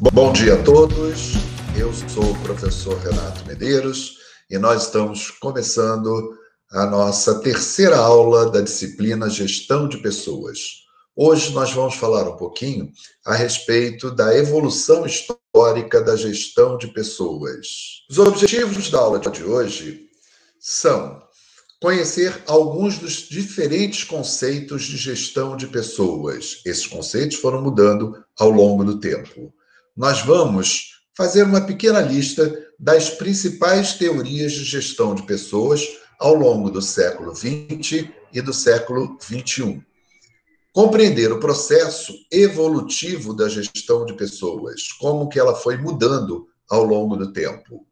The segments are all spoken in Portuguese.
Bom dia a todos. Eu sou o professor Renato Medeiros e nós estamos começando a nossa terceira aula da disciplina Gestão de Pessoas. Hoje nós vamos falar um pouquinho a respeito da evolução histórica da gestão de pessoas. Os objetivos da aula de hoje são conhecer alguns dos diferentes conceitos de gestão de pessoas. Esses conceitos foram mudando ao longo do tempo. Nós vamos fazer uma pequena lista das principais teorias de gestão de pessoas ao longo do século XX e do século XXI. Compreender o processo evolutivo da gestão de pessoas, como que ela foi mudando ao longo do tempo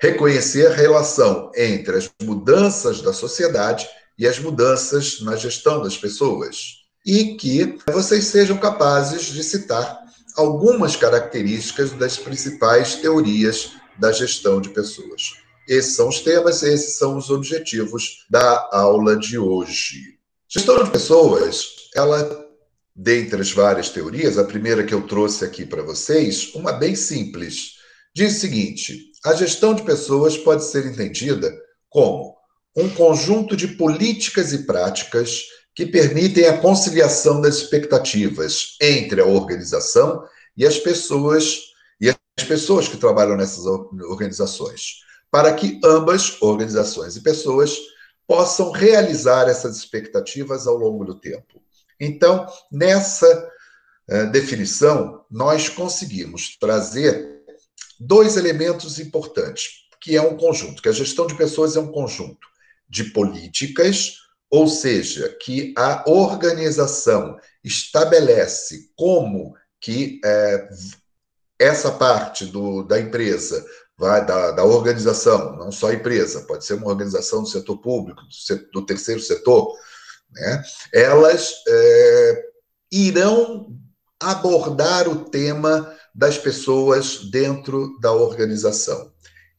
reconhecer a relação entre as mudanças da sociedade e as mudanças na gestão das pessoas. E que vocês sejam capazes de citar algumas características das principais teorias da gestão de pessoas. Esses são os temas, esses são os objetivos da aula de hoje. Gestão de pessoas, ela, dentre as várias teorias, a primeira que eu trouxe aqui para vocês, uma bem simples, diz o seguinte: a gestão de pessoas pode ser entendida como um conjunto de políticas e práticas que permitem a conciliação das expectativas entre a organização e as pessoas e as pessoas que trabalham nessas organizações, para que ambas, organizações e pessoas, possam realizar essas expectativas ao longo do tempo. Então, nessa uh, definição, nós conseguimos trazer dois elementos importantes, que é um conjunto, que a gestão de pessoas é um conjunto de políticas, ou seja, que a organização estabelece como que é, essa parte do, da empresa, vai, da, da, organização, não só a empresa, pode ser uma organização do setor público, do, do terceiro setor, né, elas é, irão abordar o tema das pessoas dentro da organização.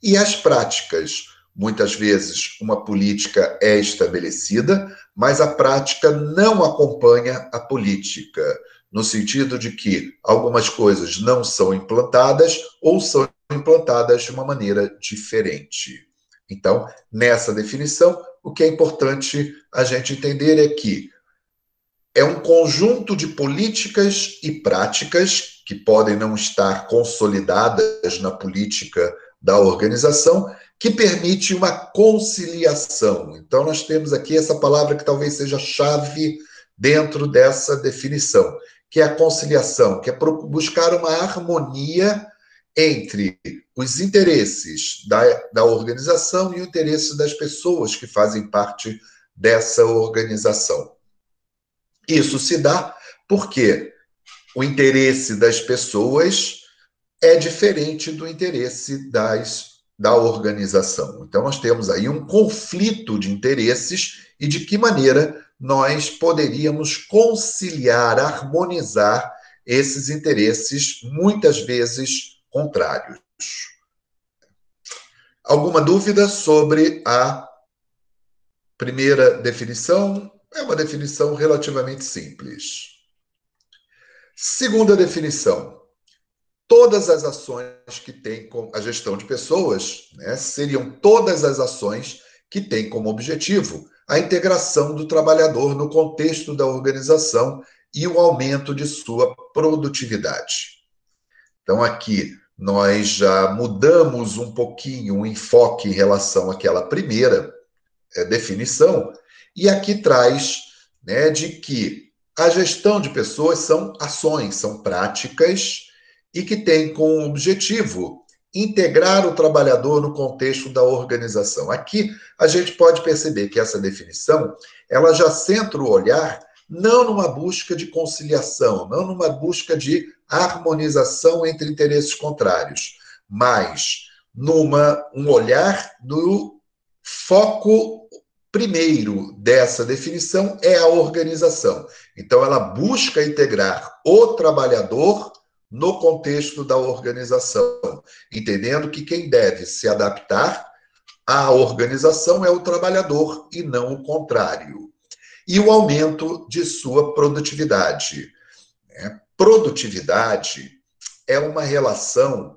E as práticas. Muitas vezes uma política é estabelecida, mas a prática não acompanha a política, no sentido de que algumas coisas não são implantadas ou são implantadas de uma maneira diferente. Então, nessa definição, o que é importante a gente entender é que é um conjunto de políticas e práticas que podem não estar consolidadas na política da organização, que permite uma conciliação. Então, nós temos aqui essa palavra que talvez seja chave dentro dessa definição, que é a conciliação, que é buscar uma harmonia entre os interesses da, da organização e o interesse das pessoas que fazem parte dessa organização. Isso se dá porque o interesse das pessoas é diferente do interesse das, da organização. Então, nós temos aí um conflito de interesses e de que maneira nós poderíamos conciliar, harmonizar esses interesses, muitas vezes contrários. Alguma dúvida sobre a primeira definição? É uma definição relativamente simples. Segunda definição: todas as ações que têm a gestão de pessoas né, seriam todas as ações que têm como objetivo a integração do trabalhador no contexto da organização e o aumento de sua produtividade. Então, aqui nós já mudamos um pouquinho o enfoque em relação àquela primeira é, definição, e aqui traz né, de que a gestão de pessoas são ações, são práticas e que têm como objetivo integrar o trabalhador no contexto da organização. Aqui a gente pode perceber que essa definição ela já centra o olhar não numa busca de conciliação, não numa busca de harmonização entre interesses contrários, mas numa um olhar do foco primeiro dessa definição é a organização. Então, ela busca integrar o trabalhador no contexto da organização, entendendo que quem deve se adaptar à organização é o trabalhador e não o contrário. E o aumento de sua produtividade. Produtividade é uma relação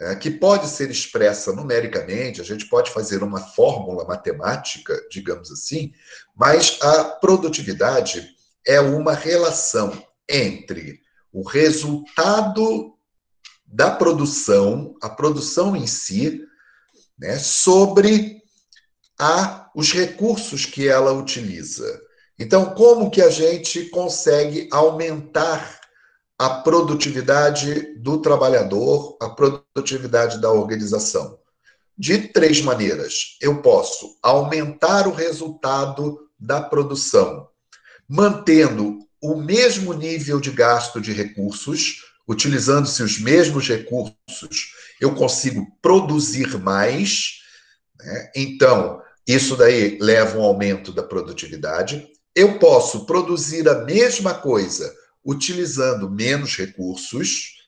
é, que pode ser expressa numericamente, a gente pode fazer uma fórmula matemática, digamos assim, mas a produtividade é uma relação entre o resultado da produção, a produção em si, né, sobre a, os recursos que ela utiliza. Então, como que a gente consegue aumentar a produtividade do trabalhador, a produtividade da organização? De três maneiras. Eu posso aumentar o resultado da produção, mantendo o mesmo nível de gasto de recursos, utilizando-se os mesmos recursos, eu consigo produzir mais. Né? Então, isso daí leva um aumento da produtividade. Eu posso produzir a mesma coisa utilizando menos recursos.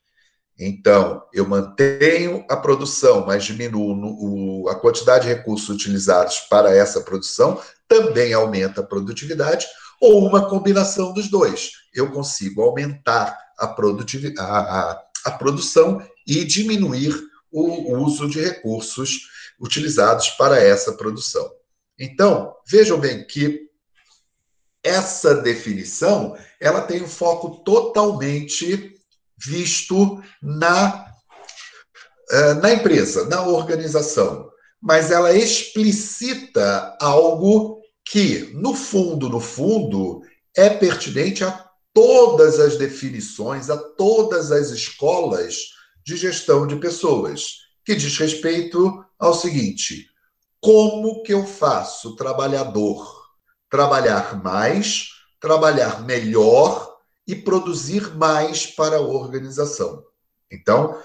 Então, eu mantenho a produção, mas diminuo a quantidade de recursos utilizados para essa produção, também aumenta a produtividade, ou uma combinação dos dois. Eu consigo aumentar a, a, a, a produção e diminuir o uso de recursos utilizados para essa produção. Então, vejam bem que essa definição ela tem um foco totalmente visto na, eh, na empresa, na organização, mas ela explicita algo que, no fundo, no fundo, é pertinente a todas as definições, a todas as escolas de gestão de pessoas, que diz respeito ao seguinte: como que eu faço o trabalhador trabalhar mais, trabalhar melhor e produzir mais para a organização. Então,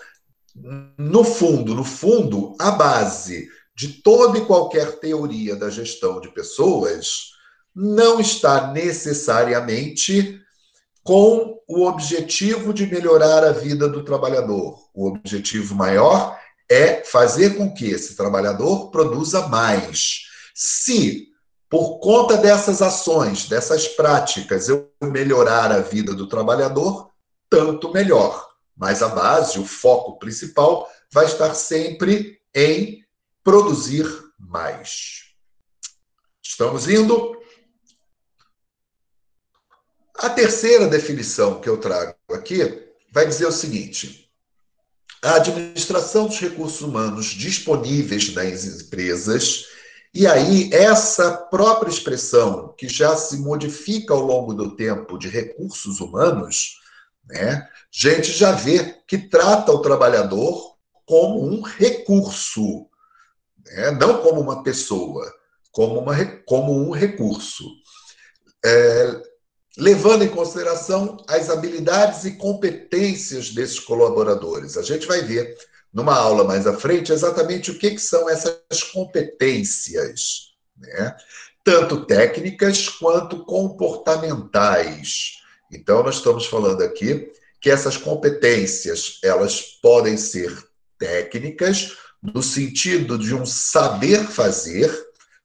no fundo, no fundo, a base de toda e qualquer teoria da gestão de pessoas não está necessariamente com o objetivo de melhorar a vida do trabalhador. O objetivo maior é fazer com que esse trabalhador produza mais. Se por conta dessas ações, dessas práticas, eu melhorar a vida do trabalhador, tanto melhor. Mas a base, o foco principal, vai estar sempre em produzir mais. Estamos indo? A terceira definição que eu trago aqui vai dizer o seguinte: a administração dos recursos humanos disponíveis nas empresas e aí, essa própria expressão, que já se modifica ao longo do tempo de recursos humanos, né, gente já vê que trata o trabalhador como um recurso, né, não como uma pessoa, como, uma, como um recurso. É, levando em consideração as habilidades e competências desses colaboradores. A gente vai ver numa aula mais à frente exatamente o que, que são essas competências, né? tanto técnicas quanto comportamentais. Então, nós estamos falando aqui que essas competências elas podem ser técnicas, no sentido de um saber fazer,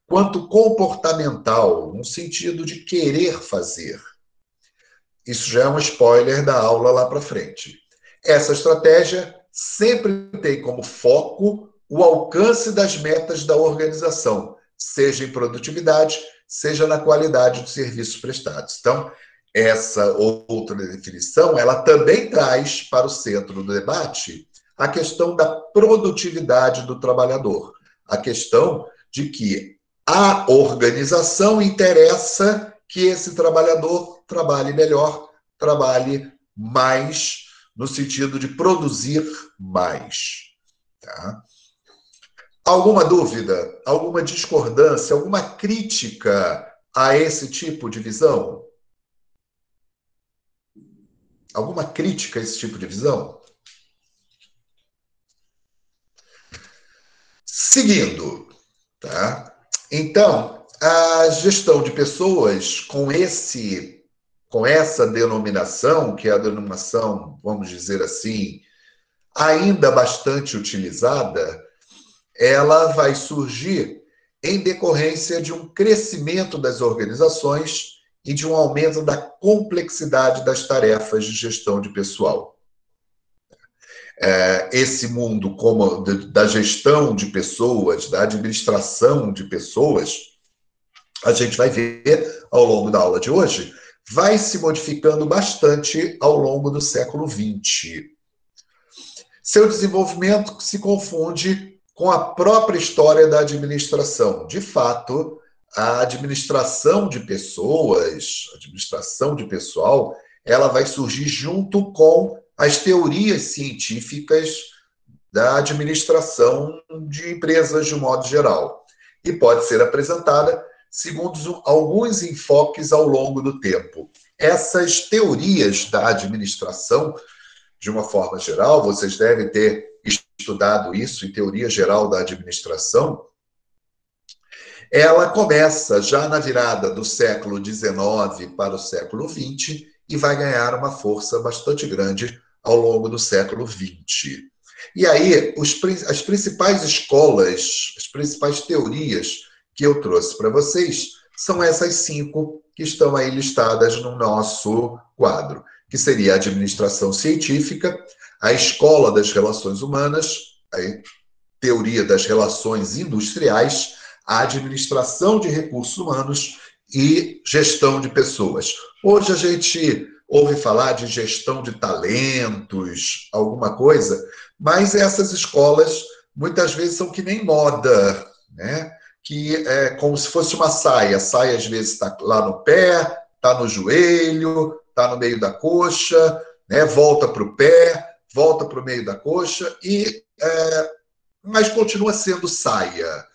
quanto comportamental, no sentido de querer fazer. Isso já é um spoiler da aula lá para frente. Essa estratégia sempre tem como foco o alcance das metas da organização, seja em produtividade, seja na qualidade dos serviços prestados. Então, essa outra definição, ela também traz para o centro do debate a questão da produtividade do trabalhador, a questão de que a organização interessa que esse trabalhador trabalhe melhor, trabalhe mais no sentido de produzir mais. Tá? Alguma dúvida, alguma discordância, alguma crítica a esse tipo de visão? Alguma crítica a esse tipo de visão? Seguindo, tá? Então, a gestão de pessoas com esse com essa denominação, que é a denominação, vamos dizer assim, ainda bastante utilizada, ela vai surgir em decorrência de um crescimento das organizações e de um aumento da complexidade das tarefas de gestão de pessoal. É, esse mundo como da gestão de pessoas, da administração de pessoas, a gente vai ver ao longo da aula de hoje, vai se modificando bastante ao longo do século XX. Seu desenvolvimento se confunde com a própria história da administração. De fato, a administração de pessoas, administração de pessoal, ela vai surgir junto com as teorias científicas da administração de empresas de modo geral. E pode ser apresentada segundo alguns enfoques ao longo do tempo. Essas teorias da administração, de uma forma geral, vocês devem ter estudado isso em teoria geral da administração, ela começa já na virada do século XIX para o século XX e vai ganhar uma força bastante grande ao longo do século XX. E aí, os, as principais escolas, as principais teorias que eu trouxe para vocês são essas cinco que estão aí listadas no nosso quadro, que seria a administração científica, a escola das relações humanas, a teoria das relações industriais, a administração de recursos humanos e gestão de pessoas. Hoje a gente ouve falar de gestão de talentos, alguma coisa, mas essas escolas muitas vezes são que nem moda, né? Que é como se fosse uma saia. A saia às vezes está lá no pé, está no joelho, está no meio da coxa, né? Volta para o pé, volta para o meio da coxa e é, mas continua sendo saia.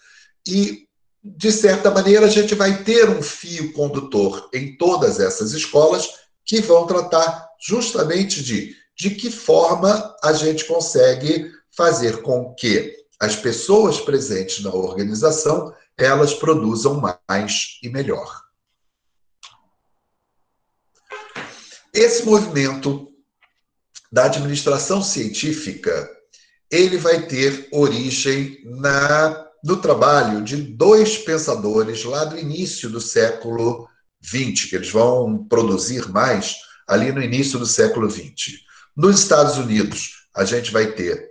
E de certa maneira a gente vai ter um fio condutor em todas essas escolas que vão tratar justamente de de que forma a gente consegue fazer com que as pessoas presentes na organização elas produzam mais e melhor. Esse movimento da administração científica, ele vai ter origem na no trabalho de dois pensadores lá do início do século 20, que eles vão produzir mais ali no início do século 20. Nos Estados Unidos, a gente vai ter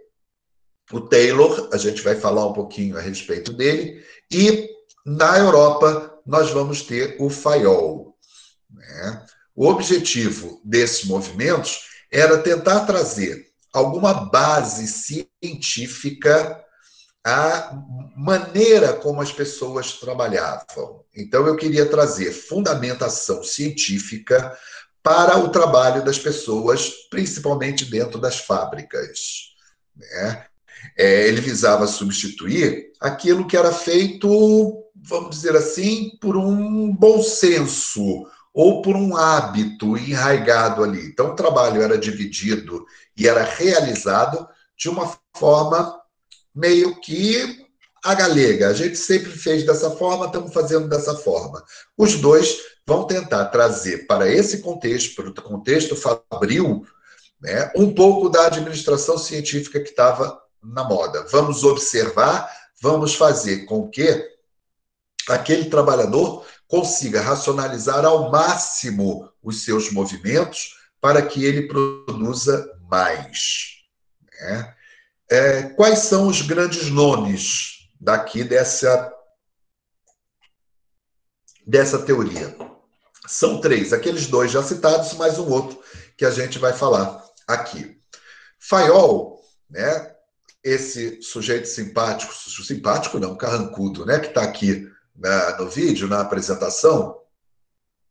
o Taylor, a gente vai falar um pouquinho a respeito dele, e na Europa, nós vamos ter o Fayol. Né? O objetivo desses movimentos era tentar trazer alguma base científica à maneira como as pessoas trabalhavam. Então, eu queria trazer fundamentação científica para o trabalho das pessoas, principalmente dentro das fábricas. Né? É, ele visava substituir aquilo que era feito, vamos dizer assim, por um bom senso ou por um hábito enraigado ali. Então, o trabalho era dividido e era realizado de uma forma meio que a galega. A gente sempre fez dessa forma, estamos fazendo dessa forma. Os dois vão tentar trazer para esse contexto, para o contexto fabril, né, um pouco da administração científica que estava na moda. Vamos observar, vamos fazer com que aquele trabalhador consiga racionalizar ao máximo os seus movimentos para que ele produza mais. Né? É, quais são os grandes nomes daqui dessa, dessa teoria. São três, aqueles dois já citados, mais um outro que a gente vai falar aqui. Fayol, né, esse sujeito simpático, simpático não, carrancudo, né, que está aqui na, no vídeo, na apresentação,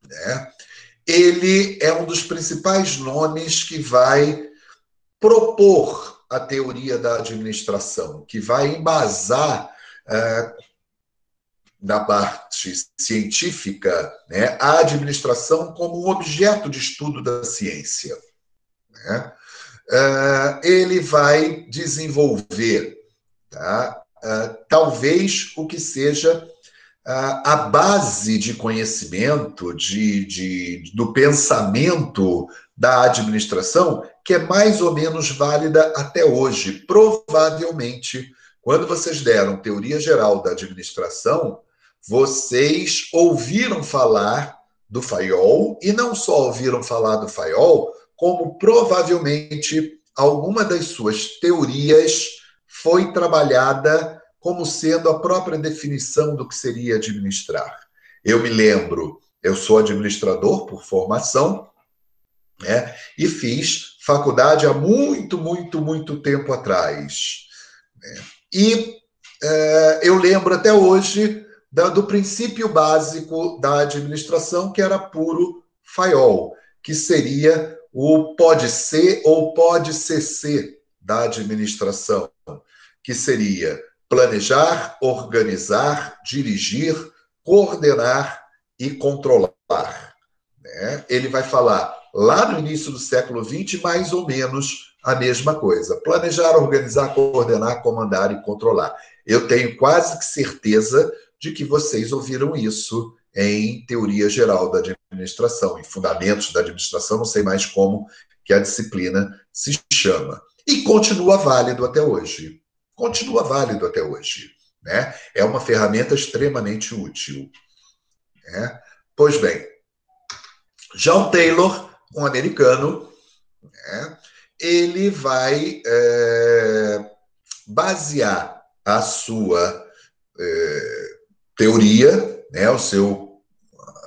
né, ele é um dos principais nomes que vai propor a teoria da administração, que vai embasar é, na parte científica, né, a administração como um objeto de estudo da ciência. Né? É, ele vai desenvolver, tá? É, talvez o que seja a base de conhecimento, de, de, do pensamento da administração, que é mais ou menos válida até hoje. Provavelmente quando vocês deram teoria geral da administração, vocês ouviram falar do Fayol e não só ouviram falar do Fayol, como provavelmente alguma das suas teorias foi trabalhada como sendo a própria definição do que seria administrar. Eu me lembro, eu sou administrador por formação, né, e fiz faculdade há muito, muito, muito tempo atrás. Né, e é, eu lembro até hoje da, do princípio básico da administração, que era puro FAIOL, que seria o pode ser ou pode ser da administração, que seria planejar, organizar, dirigir, coordenar e controlar. Né? Ele vai falar lá no início do século XX mais ou menos a mesma coisa: planejar, organizar, coordenar, comandar e controlar. Eu tenho quase que certeza de que vocês ouviram isso em teoria geral da administração, em fundamentos da administração, não sei mais como que a disciplina se chama. E continua válido até hoje. Continua válido até hoje. Né? É uma ferramenta extremamente útil. Né? Pois bem, John Taylor, um americano, né? ele vai é, basear a sua é, teoria, né, o seu,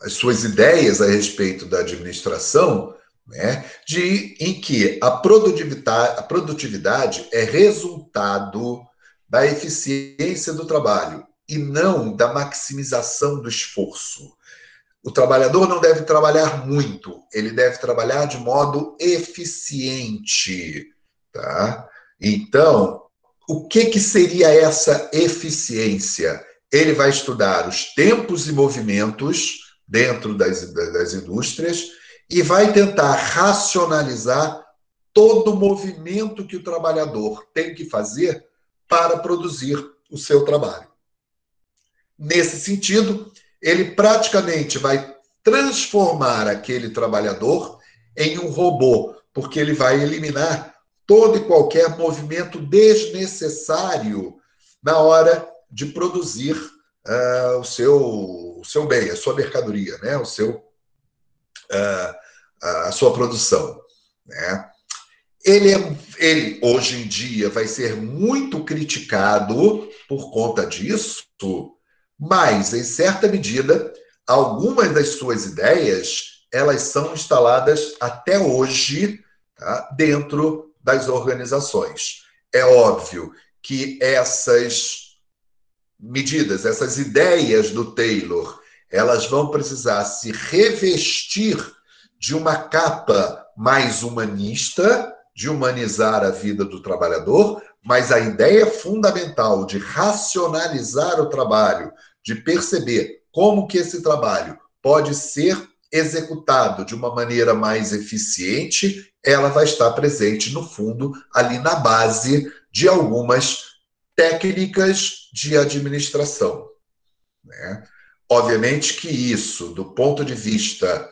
as suas ideias a respeito da administração, né, de, em que a produtividade, a produtividade é resultado da eficiência do trabalho e não da maximização do esforço. O trabalhador não deve trabalhar muito, ele deve trabalhar de modo eficiente, tá? Então, o que, que seria essa eficiência? Ele vai estudar os tempos e movimentos dentro das, das indústrias e vai tentar racionalizar todo o movimento que o trabalhador tem que fazer para produzir o seu trabalho. Nesse sentido, ele praticamente vai transformar aquele trabalhador em um robô, porque ele vai eliminar todo e qualquer movimento desnecessário na hora de produzir uh, o, seu, o seu bem, a sua mercadoria, né? o seu, a sua produção. Né? Ele, é, ele, hoje em dia, vai ser muito criticado por conta disso, mas, em certa medida, algumas das suas ideias elas são instaladas até hoje tá, dentro das organizações. É óbvio que essas medidas, essas ideias do Taylor, elas vão precisar se revestir de uma capa mais humanista, de humanizar a vida do trabalhador, mas a ideia fundamental de racionalizar o trabalho, de perceber como que esse trabalho pode ser executado de uma maneira mais eficiente, ela vai estar presente no fundo ali na base de algumas técnicas de administração. Né? Obviamente que isso, do ponto de vista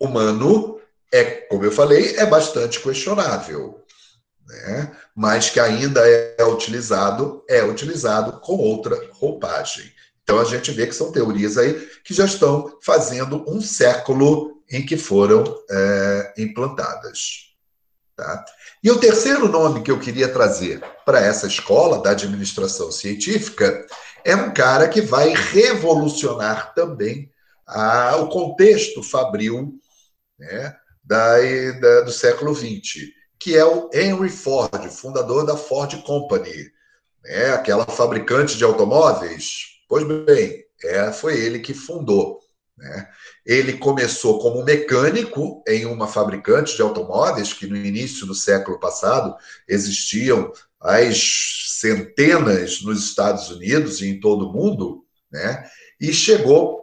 humano, é, como eu falei, é bastante questionável. Né? Mas que ainda é utilizado, é utilizado com outra roupagem. Então a gente vê que são teorias aí que já estão fazendo um século em que foram é, implantadas. Tá? E o terceiro nome que eu queria trazer para essa escola da administração científica é um cara que vai revolucionar também a, o contexto fabril né, da, da, do século XX, que é o Henry Ford, fundador da Ford Company, né, aquela fabricante de automóveis Pois bem, é, foi ele que fundou. Né? Ele começou como mecânico em uma fabricante de automóveis, que no início do século passado existiam as centenas nos Estados Unidos e em todo o mundo, né? e chegou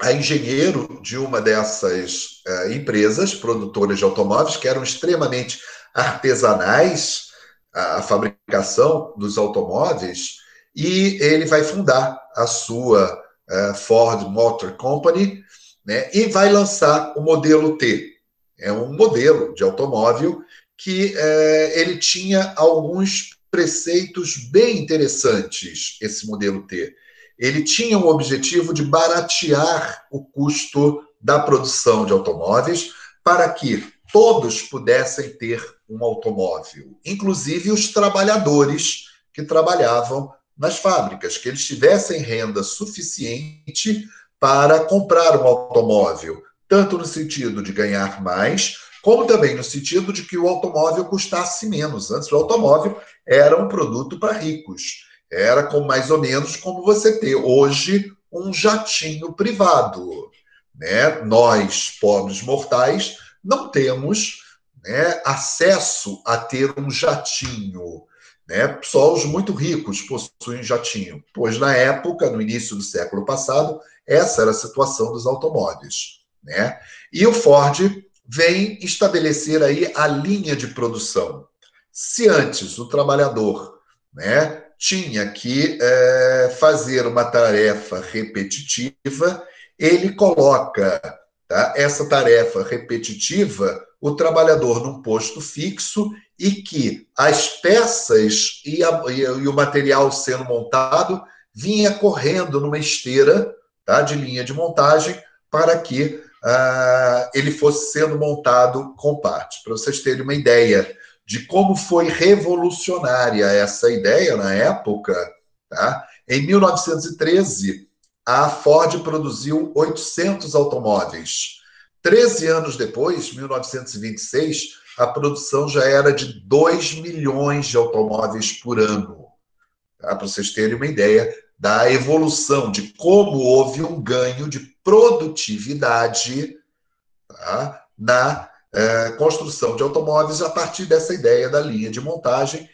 a engenheiro de uma dessas uh, empresas produtoras de automóveis, que eram extremamente artesanais, a fabricação dos automóveis, e ele vai fundar a sua uh, Ford Motor Company né, e vai lançar o modelo T. É um modelo de automóvel que uh, ele tinha alguns preceitos bem interessantes, esse modelo T. Ele tinha o objetivo de baratear o custo da produção de automóveis para que todos pudessem ter um automóvel, inclusive os trabalhadores que trabalhavam nas fábricas, que eles tivessem renda suficiente para comprar um automóvel, tanto no sentido de ganhar mais, como também no sentido de que o automóvel custasse menos. Antes, o automóvel era um produto para ricos. Era como, mais ou menos como você ter hoje um jatinho privado. Né? Nós, pobres mortais, não temos né, acesso a ter um jatinho. Né? Só os muito ricos possuem jatinho, pois na época, no início do século passado, essa era a situação dos automóveis. Né? E o Ford vem estabelecer aí a linha de produção. Se antes o trabalhador né, tinha que é, fazer uma tarefa repetitiva, ele coloca tá, essa tarefa repetitiva, o trabalhador num posto fixo e que as peças e, a, e, o material sendo montado vinha correndo numa esteira tá, de linha de montagem para que uh, ele fosse sendo montado com partes. Para vocês terem uma ideia de como foi revolucionária essa ideia na época, tá? em 1913, a Ford produziu 800 automóveis. Treze anos depois, 1926, a produção já era de 2 milhões de automóveis por ano. Tá? Para vocês terem uma ideia da evolução, de como houve um ganho de produtividade tá? na é, construção de automóveis a partir dessa ideia da linha de montagem,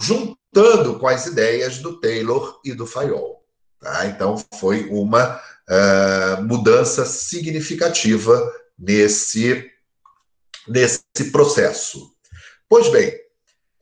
juntando com as ideias do Taylor e do Fayol. Tá? Então, foi uma é, mudança significativa nesse nesse processo. Pois bem,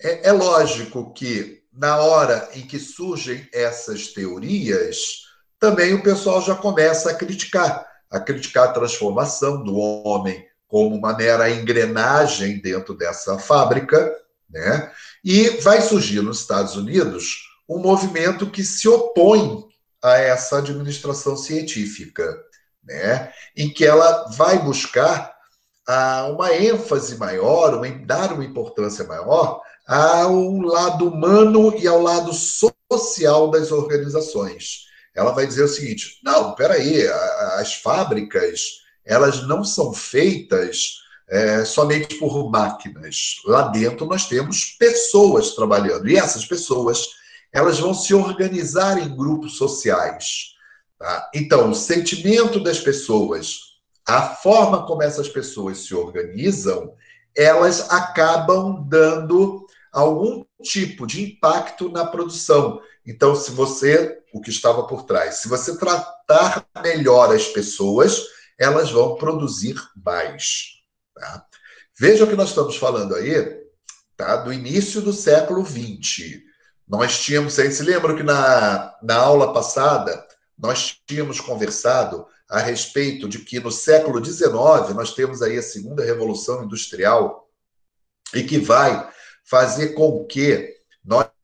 é, é lógico que na hora em que surgem essas teorias, também o pessoal já começa a criticar, a criticar a transformação do homem como uma mera engrenagem dentro dessa fábrica, né? E vai surgir nos Estados Unidos um movimento que se opõe a essa administração científica, né? Em que ela vai buscar a uma ênfase maior, uma, dar uma importância maior ao lado humano e ao lado social das organizações. Ela vai dizer o seguinte: não, peraí, as fábricas elas não são feitas é, somente por máquinas. Lá dentro nós temos pessoas trabalhando e essas pessoas elas vão se organizar em grupos sociais. Tá? Então, o sentimento das pessoas a forma como essas pessoas se organizam, elas acabam dando algum tipo de impacto na produção. Então, se você, o que estava por trás, se você tratar melhor as pessoas, elas vão produzir mais. Tá? Veja o que nós estamos falando aí, tá? do início do século XX. Nós tínhamos, vocês se lembram que na, na aula passada nós tínhamos conversado a respeito de que no século XIX nós temos aí a segunda revolução industrial e que vai fazer com que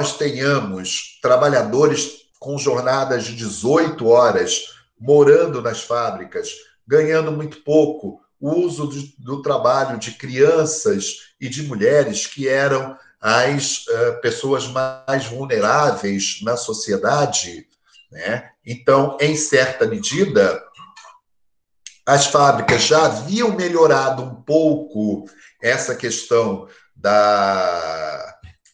nós tenhamos trabalhadores com jornadas de 18 horas morando nas fábricas, ganhando muito pouco, o uso do, do trabalho de crianças e de mulheres que eram as uh, pessoas mais vulneráveis na sociedade. Né? Então, em certa medida, as fábricas já haviam melhorado um pouco essa questão da,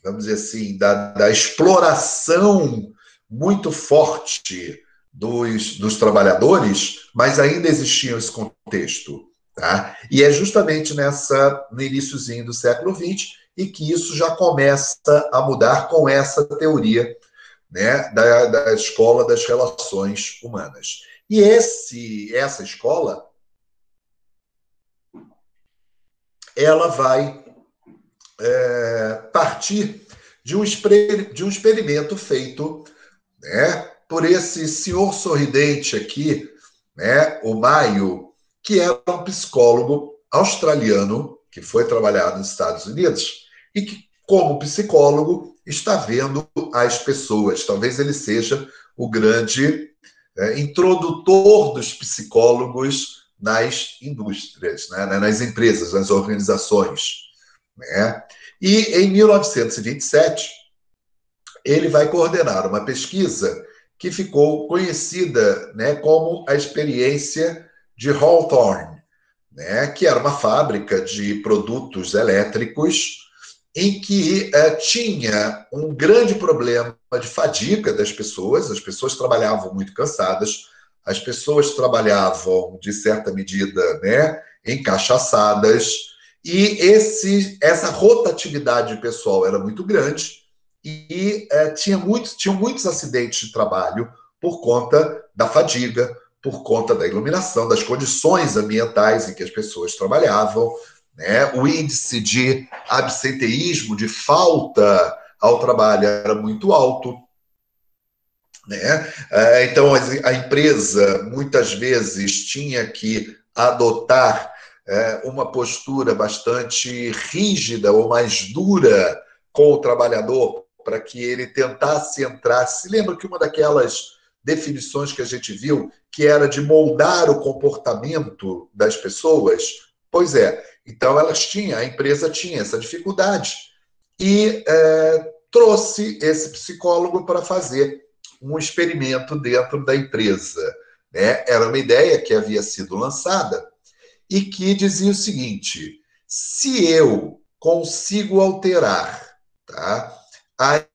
vamos dizer assim, da, da exploração muito forte dos, dos trabalhadores, mas ainda existia esse contexto. Tá? E é justamente nessa, no iníciozinho do século XX e que isso já começa a mudar com essa teoria né, da, da escola das relações humanas. E esse, essa escola, ela vai é, partir de um, de um experimento feito né, por esse senhor sorridente aqui, né, o Maio, que era um psicólogo australiano que foi trabalhar nos Estados Unidos e que, como psicólogo, está vendo as pessoas. Talvez ele seja o grande é, introdutor dos psicólogos nas indústrias, né? nas empresas, nas organizações. Né? E em 1927, ele vai coordenar uma pesquisa que ficou conhecida né, como a experiência de Hawthorne, né, que era uma fábrica de produtos elétricos em que eh, tinha um grande problema de fadiga das pessoas, as pessoas trabalhavam muito cansadas, as pessoas trabalhavam, de certa medida, né, encaixaçadas, e esse, essa rotatividade pessoal era muito grande, e é, tinha muitos, tinham muitos acidentes de trabalho por conta da fadiga, por conta da iluminação, das condições ambientais em que as pessoas trabalhavam, né? o índice de absenteísmo, de falta ao trabalho era muito alto. Né? É, então, a empresa muitas vezes tinha que adotar é, uma postura bastante rígida ou mais dura com o trabalhador para que ele tentasse entrar. Se lembra que uma daquelas definições que a gente viu, que era de moldar o comportamento das pessoas? Pois é, então elas tinham, a empresa tinha essa dificuldade e é, trouxe esse psicólogo para fazer um experimento dentro da empresa. Né? Era uma ideia que havia sido lançada e que dizia o seguinte: se eu consigo alterar tá,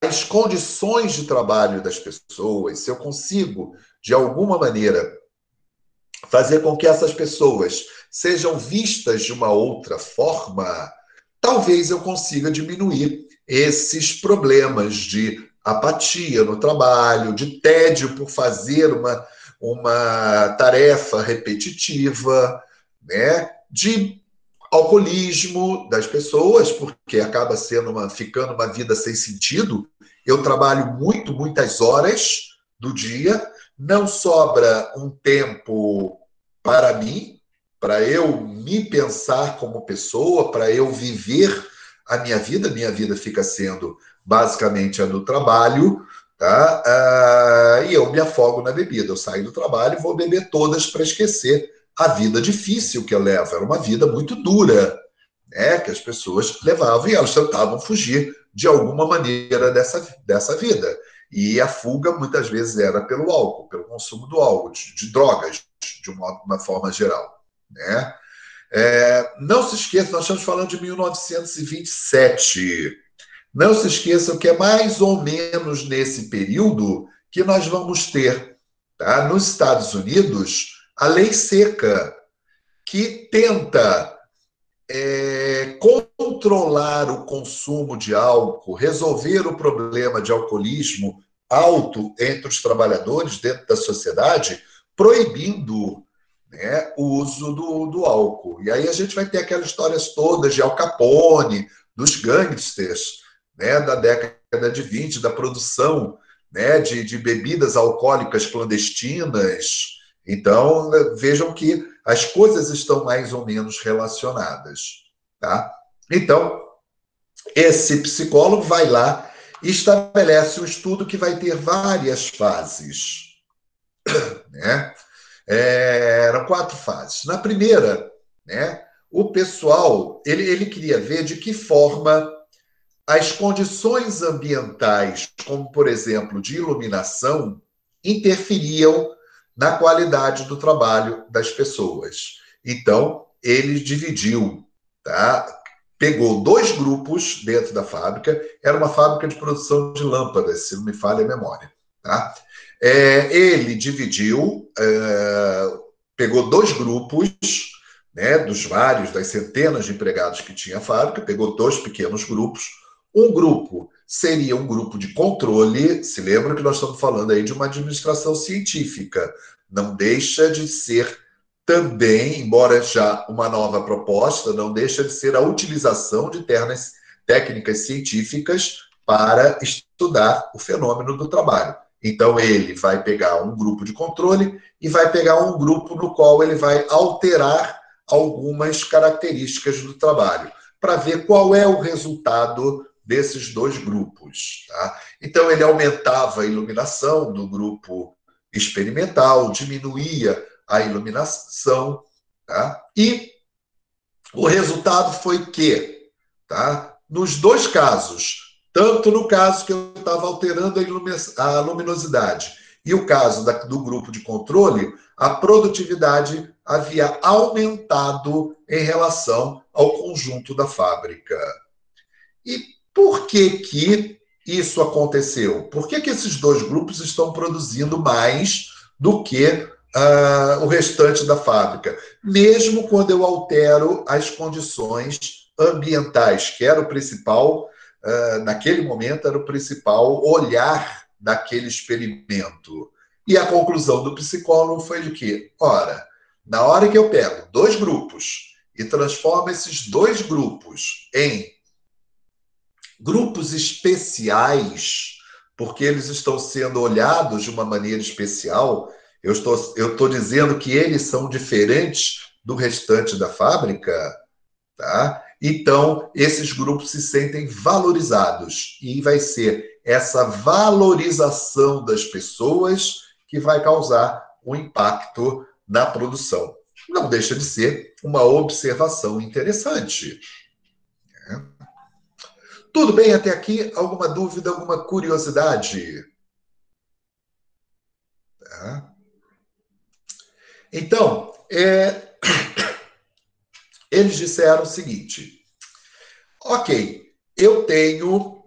as condições de trabalho das pessoas, se eu consigo, de alguma maneira, fazer com que essas pessoas sejam vistas de uma outra forma, talvez eu consiga diminuir esses problemas de apatia no trabalho, de tédio por fazer uma, uma tarefa repetitiva, né? de alcoolismo das pessoas, porque acaba sendo uma, ficando uma vida sem sentido. Eu trabalho muito, muitas horas do dia, não sobra um tempo para mim, para eu me pensar como pessoa, para eu viver a minha vida. Minha vida fica sendo basicamente a do trabalho, tá? Ah, e eu me afogo na bebida. Eu saio do trabalho e vou beber todas para esquecer a vida difícil que eu levo. Era uma vida muito dura, né, que as pessoas levavam e elas tentavam fugir de alguma maneira dessa, dessa vida. E a fuga muitas vezes era pelo álcool, pelo consumo do álcool, de, de drogas, de uma, uma, forma geral. Né? É, não se esqueça, nós estamos falando de 1927. Não se esqueçam que é mais ou menos nesse período que nós vamos ter, tá? nos Estados Unidos, a lei seca, que tenta é, controlar o consumo de álcool, resolver o problema de alcoolismo alto entre os trabalhadores dentro da sociedade, proibindo né, o uso do, do álcool. E aí a gente vai ter aquelas histórias todas de Al Capone, dos gangsters, né, da década de 20, da produção né, de, de bebidas alcoólicas clandestinas, então, vejam que as coisas estão mais ou menos relacionadas. Tá? Então, esse psicólogo vai lá e estabelece um estudo que vai ter várias fases. Né? É, eram quatro fases. Na primeira, né, o pessoal ele, ele queria ver de que forma as condições ambientais, como por exemplo de iluminação, interferiam na qualidade do trabalho das pessoas. Então, ele dividiu, tá? pegou dois grupos dentro da fábrica, era uma fábrica de produção de lâmpadas, se não me falha a memória. Tá? É, ele dividiu, é, pegou dois grupos, né, dos vários, das centenas de empregados que tinha a fábrica, pegou dois pequenos grupos. Um grupo seria um grupo de controle. Se lembra que nós estamos falando aí de uma administração científica. Não deixa de ser também, embora já uma nova proposta, não deixa de ser a utilização de ternas, técnicas científicas para estudar o fenômeno do trabalho. Então, ele vai pegar um grupo de controle e vai pegar um grupo no qual ele vai alterar algumas características do trabalho, para ver qual é o resultado desses dois grupos. Tá? Então, ele aumentava a iluminação do grupo experimental, diminuía a iluminação Tá? E o resultado foi que, tá? nos dois casos, tanto no caso que eu estava alterando a luminosidade e o caso da, do grupo de controle, a produtividade havia aumentado em relação ao conjunto da fábrica. E por que que isso aconteceu? Por que, que esses dois grupos estão produzindo mais do que uh, o restante da fábrica? Mesmo quando eu altero as condições ambientais, que era o principal, uh, naquele momento, era o principal olhar daquele experimento. E a conclusão do psicólogo foi de que, ora, na hora que eu pego dois grupos e transformo esses dois grupos em grupos especiais, porque eles estão sendo olhados de uma maneira especial, eu estou, eu estou dizendo que eles são diferentes do restante da fábrica, tá? Então, esses grupos se sentem valorizados e vai ser essa valorização das pessoas que vai causar um impacto na produção. Não deixa de ser uma observação interessante. É. Tudo bem até aqui? Alguma dúvida, alguma curiosidade? Tá. Então, é... eles disseram o seguinte: ok, eu tenho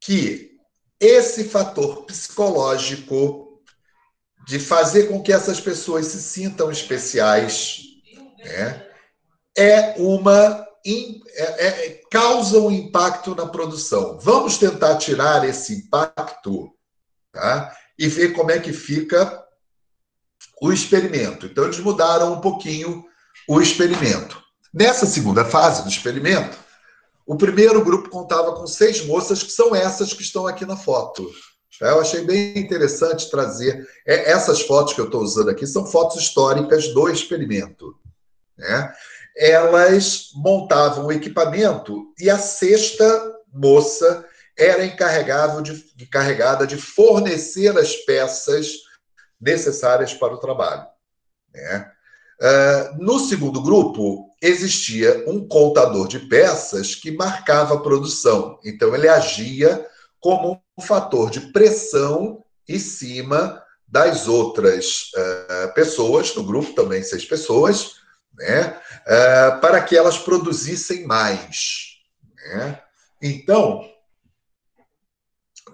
que esse fator psicológico de fazer com que essas pessoas se sintam especiais né, é uma é, é, causa um impacto na produção. Vamos tentar tirar esse impacto tá, e ver como é que fica o experimento. Então, eles mudaram um pouquinho o experimento. Nessa segunda fase do experimento, o primeiro grupo contava com seis moças, que são essas que estão aqui na foto. Eu achei bem interessante trazer. É, essas fotos que eu estou usando aqui são fotos históricas do experimento. Né? Elas montavam o equipamento e a sexta moça era encarregada de, encarregada de fornecer as peças necessárias para o trabalho. Né? Uh, no segundo grupo, existia um contador de peças que marcava a produção. Então, ele agia como um fator de pressão em cima das outras uh, pessoas, no grupo também seis pessoas, né, uh, para que elas produzissem mais. Né? Então,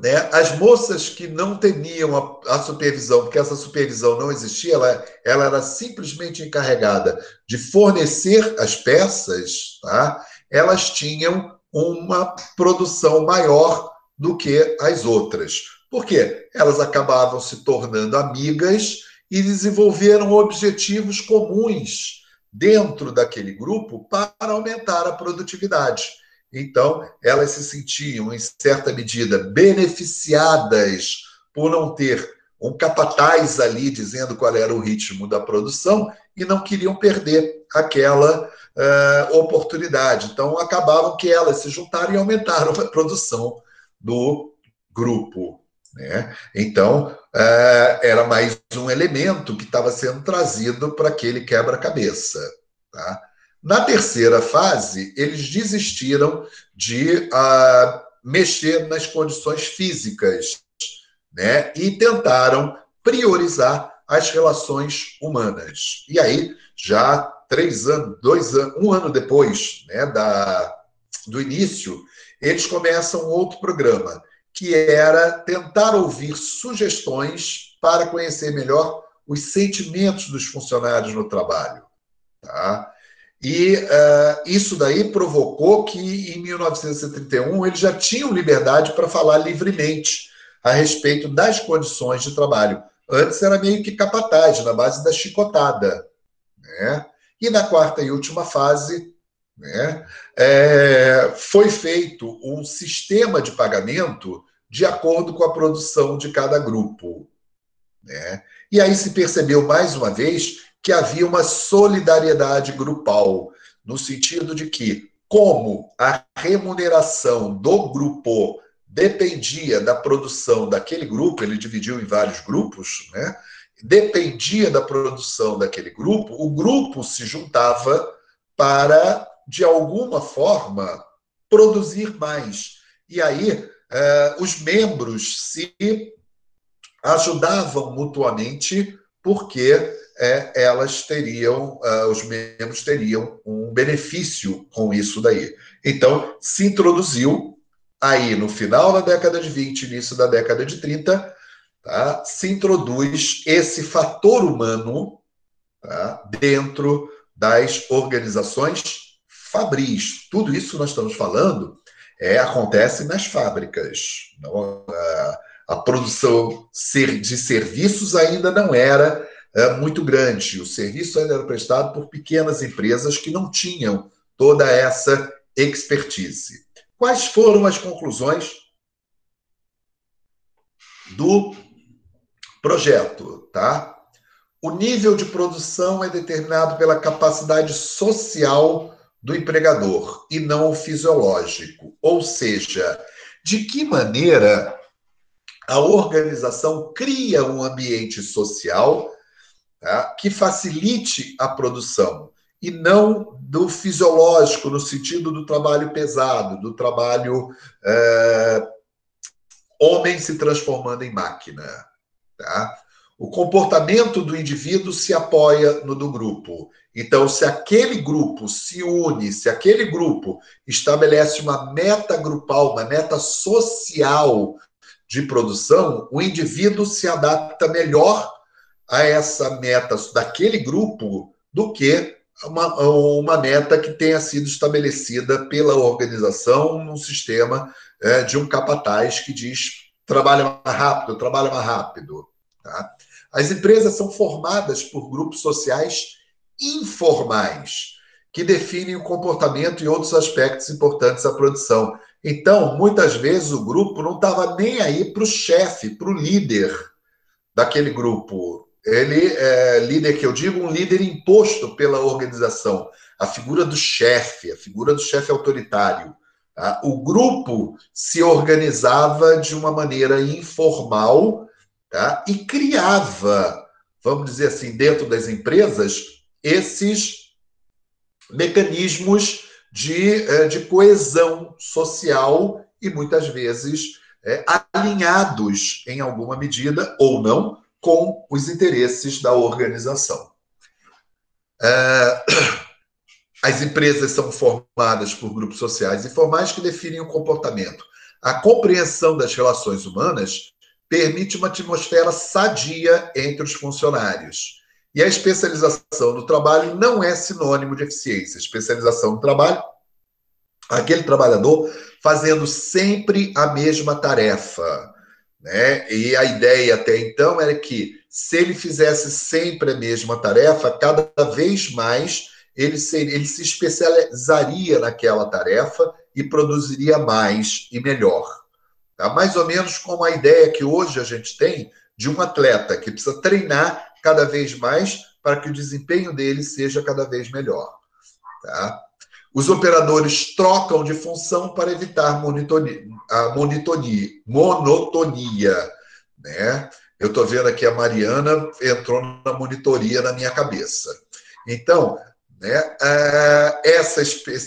né? As moças que não temiam a, a, supervisão, porque essa supervisão não existia, ela, ela era simplesmente encarregada de fornecer as peças, tá? elas tinham uma produção maior do que as outras. Por quê? Elas acabavam se tornando amigas e desenvolveram objetivos comuns dentro daquele grupo para aumentar a produtividade. Então, elas se sentiam, em certa medida, beneficiadas por não ter um capataz ali dizendo qual era o ritmo da produção e não queriam perder aquela uh, oportunidade. Então, acabavam que elas se juntaram e aumentaram a produção do grupo. Né? Então, uh, era mais um elemento que estava sendo trazido para aquele quebra-cabeça. Tá? Na terceira fase, eles desistiram de uh, mexer nas condições físicas né, e tentaram priorizar as relações humanas. E aí, já três anos, dois anos, um ano depois né, da, do início, eles começam outro programa, que era tentar ouvir sugestões para conhecer melhor os sentimentos dos funcionários no trabalho. Tá? E uh, isso daí provocou que, em 1931, eles já tinham liberdade para falar livremente a respeito das condições de trabalho. Antes era meio que capataz, na base da chicotada. Né? E na quarta e última fase, né, é, foi feito um sistema de pagamento de acordo com a produção de cada grupo. Né? E aí se percebeu mais uma vez que havia uma solidariedade grupal, no sentido de que, como a remuneração do grupo dependia da produção daquele grupo, ele dividiu em vários grupos, né? dependia da produção daquele grupo, o grupo se juntava para, de alguma forma, produzir mais. E aí, eh, os membros se ajudavam mutuamente, porque eh, elas teriam, eh, os membros teriam um benefício com isso daí. Então, se introduziu aí no final da década de 20, início da década de 30, tá, se introduz esse fator humano tá, dentro das organizações fabris. Tudo isso nós estamos falando é, acontece nas fábricas. Não, a, a, produção de serviços ainda não era é, muito grande. O serviço ainda era prestado por pequenas empresas que não tinham toda essa expertise. Quais foram as conclusões do projeto, tá? O nível de produção é determinado pela capacidade social do empregador e não o fisiológico. Ou seja, de que maneira a organização cria um ambiente social tá, que facilite a produção e não do fisiológico, no sentido do trabalho pesado, do trabalho é, homem se transformando em máquina. Tá? O comportamento do indivíduo se apoia no do grupo. Então, se aquele grupo se une, se aquele grupo estabelece uma meta grupal, uma meta social de produção, o indivíduo se adapta melhor a essa meta daquele grupo do que uma, uma meta que tenha sido estabelecida pela organização num sistema é, de um capataz que diz trabalha mais rápido, trabalha mais rápido. Tá? As empresas são formadas por grupos sociais informais, que definem o comportamento e outros aspectos importantes da produção. Então, muitas vezes o grupo não estava nem aí para o chefe, para o líder daquele grupo. Ele é líder que eu digo, um líder imposto pela organização, a figura do chefe, a figura do chefe autoritário. Tá? O grupo se organizava de uma maneira informal tá? e criava, vamos dizer assim, dentro das empresas, esses mecanismos de, eh, de coesão social e muitas vezes é, alinhados em alguma medida ou não com os interesses da organização. É, as empresas são formadas por grupos sociais informais que definem o comportamento. A compreensão das relações humanas permite uma atmosfera sadia entre os funcionários e a especialização no trabalho não é sinônimo de eficiência. Especialização no trabalho, aquele trabalhador fazendo sempre a mesma tarefa. Né? E a ideia até então era que, se ele fizesse sempre a mesma tarefa, cada vez mais ele, seria, ele se especializaria naquela tarefa e produziria mais e melhor. Tá? Mais ou menos como a ideia que hoje a gente tem de um atleta que precisa treinar cada vez mais para que o desempenho dele seja cada vez melhor. Tá? Os operadores trocam de função para evitar monitonia, a monotonia. Né? Eu estou vendo aqui a Mariana entrou na monitoria na minha cabeça. Então, né, é, essa,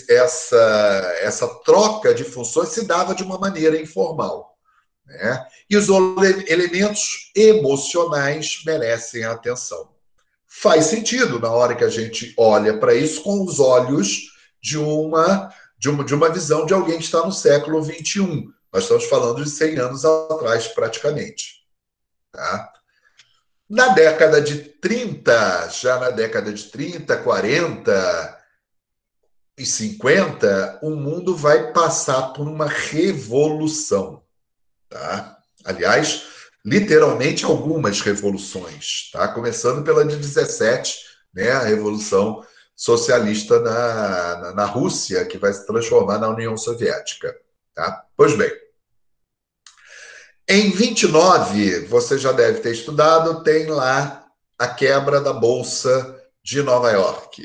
essa, essa troca de funções se dava de uma maneira informal. Né? E os elementos emocionais merecem atenção. Faz sentido na hora que a gente olha para isso com os olhos de uma, de uma, de uma visão de alguém que está no século XXI. Nós estamos falando de 100 anos atrás, praticamente. Tá? Na década de 30, já na década de 30, 40 e 50, o mundo vai passar por uma revolução. Tá? Aliás, literalmente algumas revoluções, tá? começando pela de 17, né? a Revolução Socialista na, na, na Rússia, que vai se transformar na União Soviética. Tá? Pois bem, em 29, você já deve ter estudado, tem lá a quebra da Bolsa de Nova York.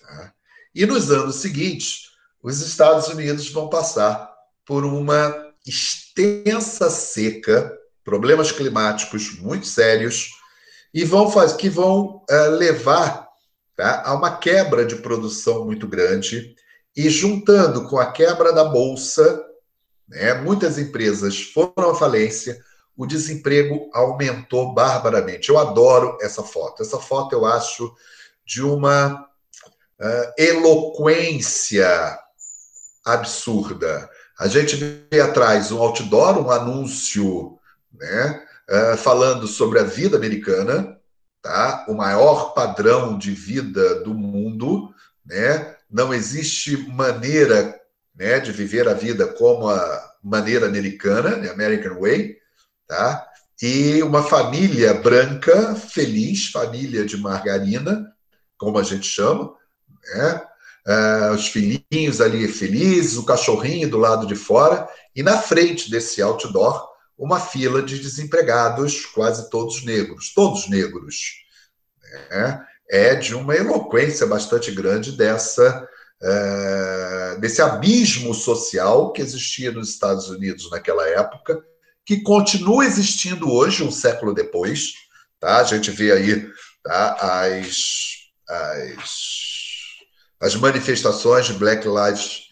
Tá? E nos anos seguintes, os Estados Unidos vão passar por uma extensa seca, problemas climáticos muito sérios, e vão fazer, que vão uh, levar tá, a uma quebra de produção muito grande e juntando com a quebra da bolsa, né, muitas empresas foram à falência, o desemprego aumentou barbaramente. Eu adoro essa foto. Essa foto eu acho de uma uh, eloquência absurda. A gente vê atrás um outdoor, um anúncio, né, uh, falando sobre a vida americana, tá? O maior padrão de vida do mundo, né? Não existe maneira, né, de viver a vida como a maneira americana, American Way, tá? E uma família branca, feliz, família de margarina, como a gente chama, né? Uh, os filhinhos ali felizes, o cachorrinho do lado de fora, e na frente desse outdoor, uma fila de desempregados, quase todos negros, todos negros. Né? É de uma eloquência bastante grande dessa, desse abismo social que existia nos Estados Unidos naquela época, que continua existindo hoje, um século depois. Tá? A gente vê aí tá, as, as as manifestações de Black Lives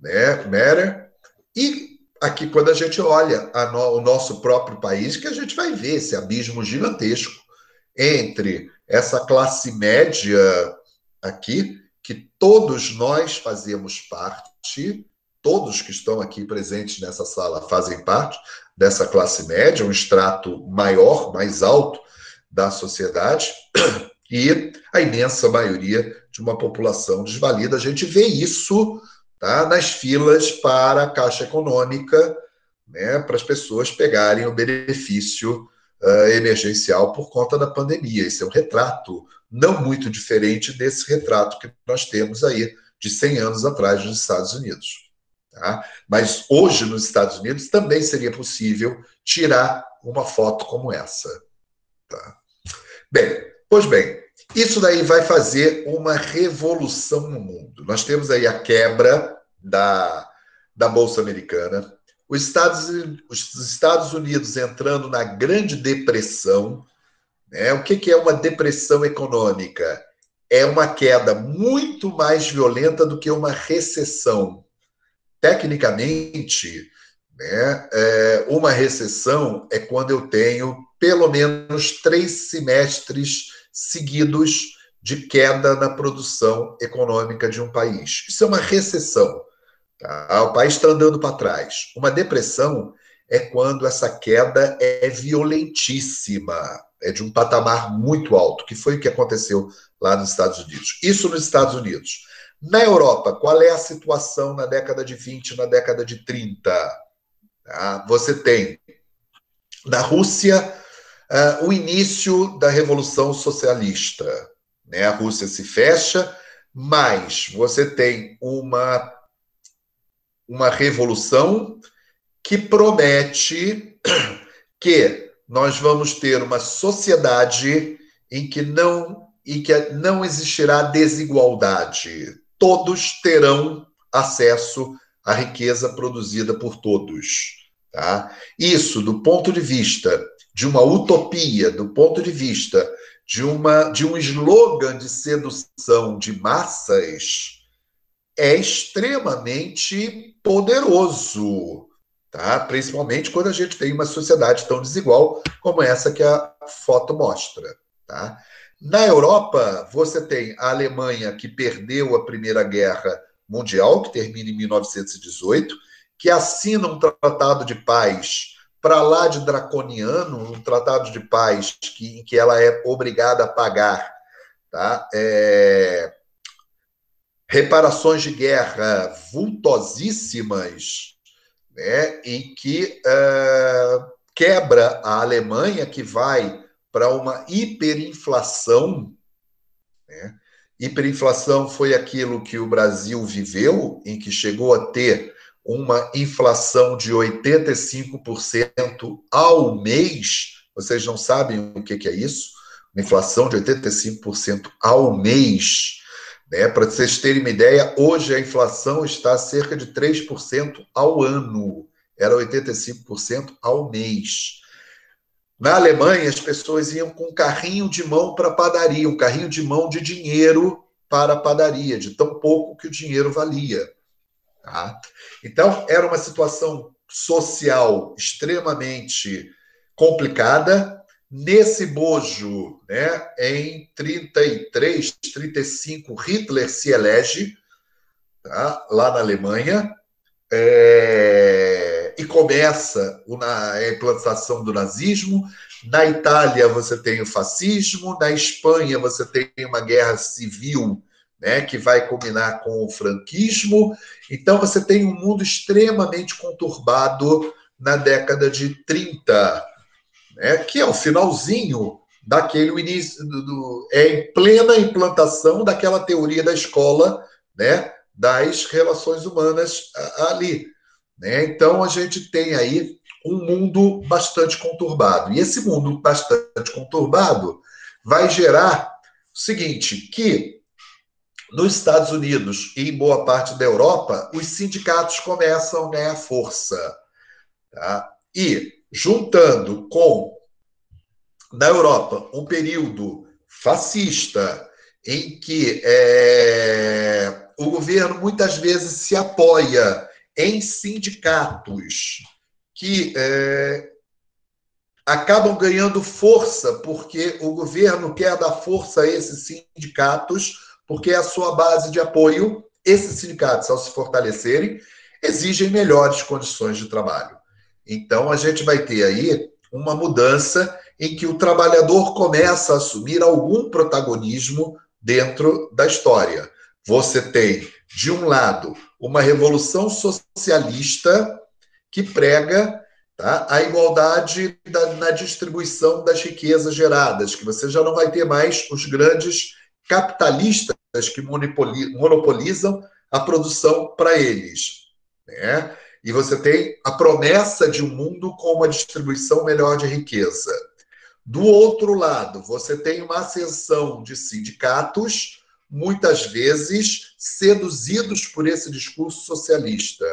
né, Matter. E aqui, quando a gente olha a no, o nosso próprio país, que a gente vai ver esse abismo gigantesco entre essa classe média aqui, que todos nós fazemos parte, todos que estão aqui presentes nessa sala fazem parte dessa classe média, um extrato maior, mais alto da sociedade, e a imensa maioria de uma população desvalida. A gente vê isso tá, nas filas para a Caixa Econômica, né, para as pessoas pegarem o benefício uh, emergencial por conta da pandemia. Esse é um retrato não muito diferente desse retrato que nós temos aí de 100 anos atrás nos Estados Unidos. Tá? Mas hoje, nos Estados Unidos, também seria possível tirar uma foto como essa. Tá? Bem, pois bem, isso daí vai fazer uma revolução no mundo. Nós temos aí a quebra da, da Bolsa Americana, os Estados, os Estados Unidos entrando na Grande Depressão. Né? O que, que é uma depressão econômica? É uma queda muito mais violenta do que uma recessão. Tecnicamente, né, é, uma recessão é quando eu tenho pelo menos três semestres seguidos de queda na produção econômica de um país. Isso é uma recessão. Tá? O país está andando para trás. Uma depressão é quando essa queda é violentíssima, é de um patamar muito alto, que foi o que aconteceu lá nos Estados Unidos. Isso nos Estados Unidos. Na Europa, qual é a situação na década de 20, na década de 30? Tá? Você tem na Rússia uh, o início da Revolução Socialista. Né? A Rússia se fecha, mas você tem uma, uma revolução que promete que nós vamos ter uma sociedade em que não, em que não existirá desigualdade. Todos terão acesso à riqueza produzida por todos. Tá? Isso, do ponto de vista de uma utopia, do ponto de vista de, uma, de um slogan de sedução de massas, é extremamente poderoso, tá? principalmente quando a gente tem uma sociedade tão desigual como essa que a foto mostra. Tá? Na Europa, você tem a Alemanha, que perdeu a Primeira Guerra Mundial, que termina em 1918, que assina um tratado de paz para lá de draconiano, um tratado de paz que, que ela é obrigada a pagar tá? É, reparações de guerra vultosíssimas, né? e que uh, quebra a Alemanha, que vai para uma hiperinflação. Né? Hiperinflação foi aquilo que o Brasil viveu, em que chegou a ter uma inflação de 85% ao mês. Vocês não sabem o que, é isso? Uma inflação de 85% ao mês. Né? Para vocês terem uma ideia, hoje a inflação está cerca de 3% ao ano. Era 85% ao mês. Na Alemanha, as pessoas iam com um carrinho de mão para a padaria, um carrinho de mão de dinheiro para a padaria, de tão pouco que o dinheiro valia. Tá? Então, era uma situação social extremamente complicada. Nesse bojo, né, em 33, 35, Hitler se elege tá, lá na Alemanha é, e começa a implantação do nazismo. Na Itália, você tem o fascismo, na Espanha, você tem uma guerra civil né, que vai combinar com o franquismo. Então, você tem um mundo extremamente conturbado na década de 30, né, que é o finalzinho daquele início, do, do, é em plena implantação daquela teoria da escola, né, das relações humanas ali. Né? Então, a gente tem aí um mundo bastante conturbado. E esse mundo bastante conturbado vai gerar o seguinte, que nos Estados Unidos e em boa parte da Europa, os sindicatos começam a ganhar força. Tá? E, juntando com, na Europa, um período fascista, em que é, o governo muitas vezes se apoia em sindicatos que é, acabam ganhando força, porque o governo quer dar força a esses sindicatos porque é a sua base de apoio, esses sindicatos, ao se fortalecerem, exigem melhores condições de trabalho. Então, a gente vai ter aí uma mudança em que o trabalhador começa a assumir algum protagonismo dentro da história. Você tem, de um lado, uma revolução socialista que prega tá, a igualdade da, na distribuição das riquezas geradas, que você já não vai ter mais os grandes capitalistas que monopolizam a produção para eles. Né? E você tem a promessa de um mundo com uma distribuição melhor de riqueza. Do outro lado, você tem uma ascensão de sindicatos, muitas vezes seduzidos por esse discurso socialista.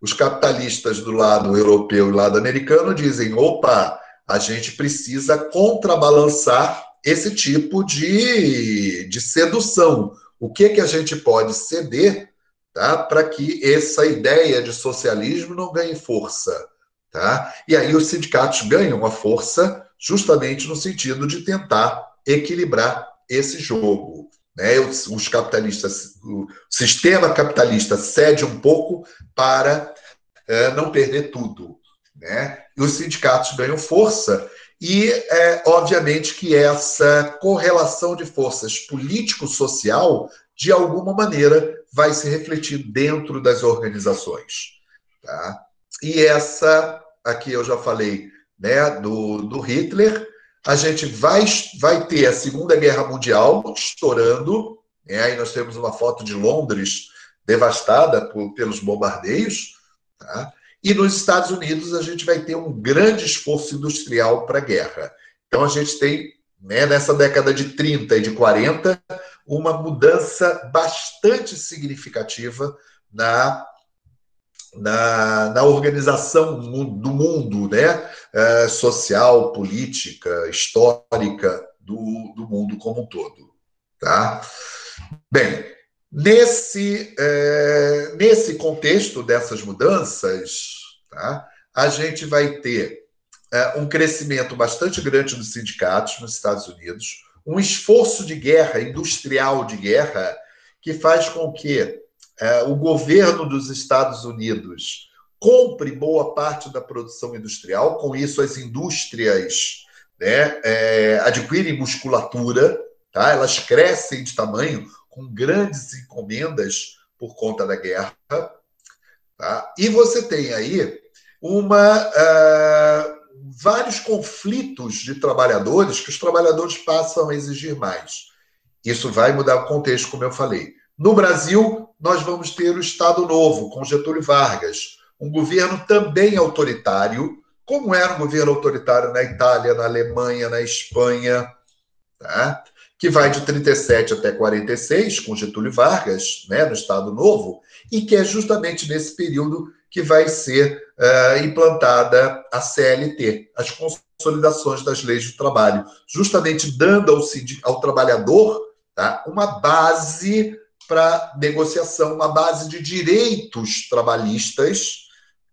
Os capitalistas do lado europeu e lado americano dizem: opa, a gente precisa contrabalançar esse tipo de, de sedução. O que, que a gente pode ceder tá, para que essa ideia de socialismo não ganhe força? Tá? E aí os sindicatos ganham a força justamente no sentido de tentar equilibrar esse jogo. Né? Os, os capitalistas, o sistema capitalista cede um pouco para é, não perder tudo. Né? E os sindicatos ganham força e, é, obviamente, que essa correlação de forças político-social, de alguma maneira, vai se refletir dentro das organizações. Tá? E essa, aqui eu já falei né, do, do Hitler, a gente vai, vai ter a Segunda Guerra Mundial estourando, né? aí nós temos uma foto de Londres devastada por, pelos bombardeios, tá? E nos Estados Unidos a gente vai ter um grande esforço industrial para a guerra. Então a gente tem, né, nessa década de 30 e de 40, uma mudança bastante significativa na, na, na organização do mundo, né, é, social, política, histórica do, do mundo como um todo. Tá? Bem, Nesse, é, nesse contexto dessas mudanças, tá, a gente vai ter é, um crescimento bastante grande dos sindicatos nos Estados Unidos, um esforço de guerra, industrial de guerra, que faz com que é, o governo dos Estados Unidos compre boa parte da produção industrial, com isso as indústrias né, é, adquirem musculatura, tá? elas crescem de tamanho, com grandes encomendas por conta da guerra. Tá? E você tem aí uma, uh, vários conflitos de trabalhadores que os trabalhadores passam a exigir mais. Isso vai mudar o contexto, como eu falei. No Brasil, nós vamos ter o Estado Novo, com Getúlio Vargas, um governo também autoritário, como era o governo autoritário na Itália, na Alemanha, na Espanha. Tá? que vai de 37 até 46, com Getúlio Vargas, né, no Estado Novo, e que é justamente nesse período que vai ser uh, implantada a CLT, as consolidações das leis do trabalho, justamente dando ao, ao trabalhador tá, uma base para negociação, uma base de direitos trabalhistas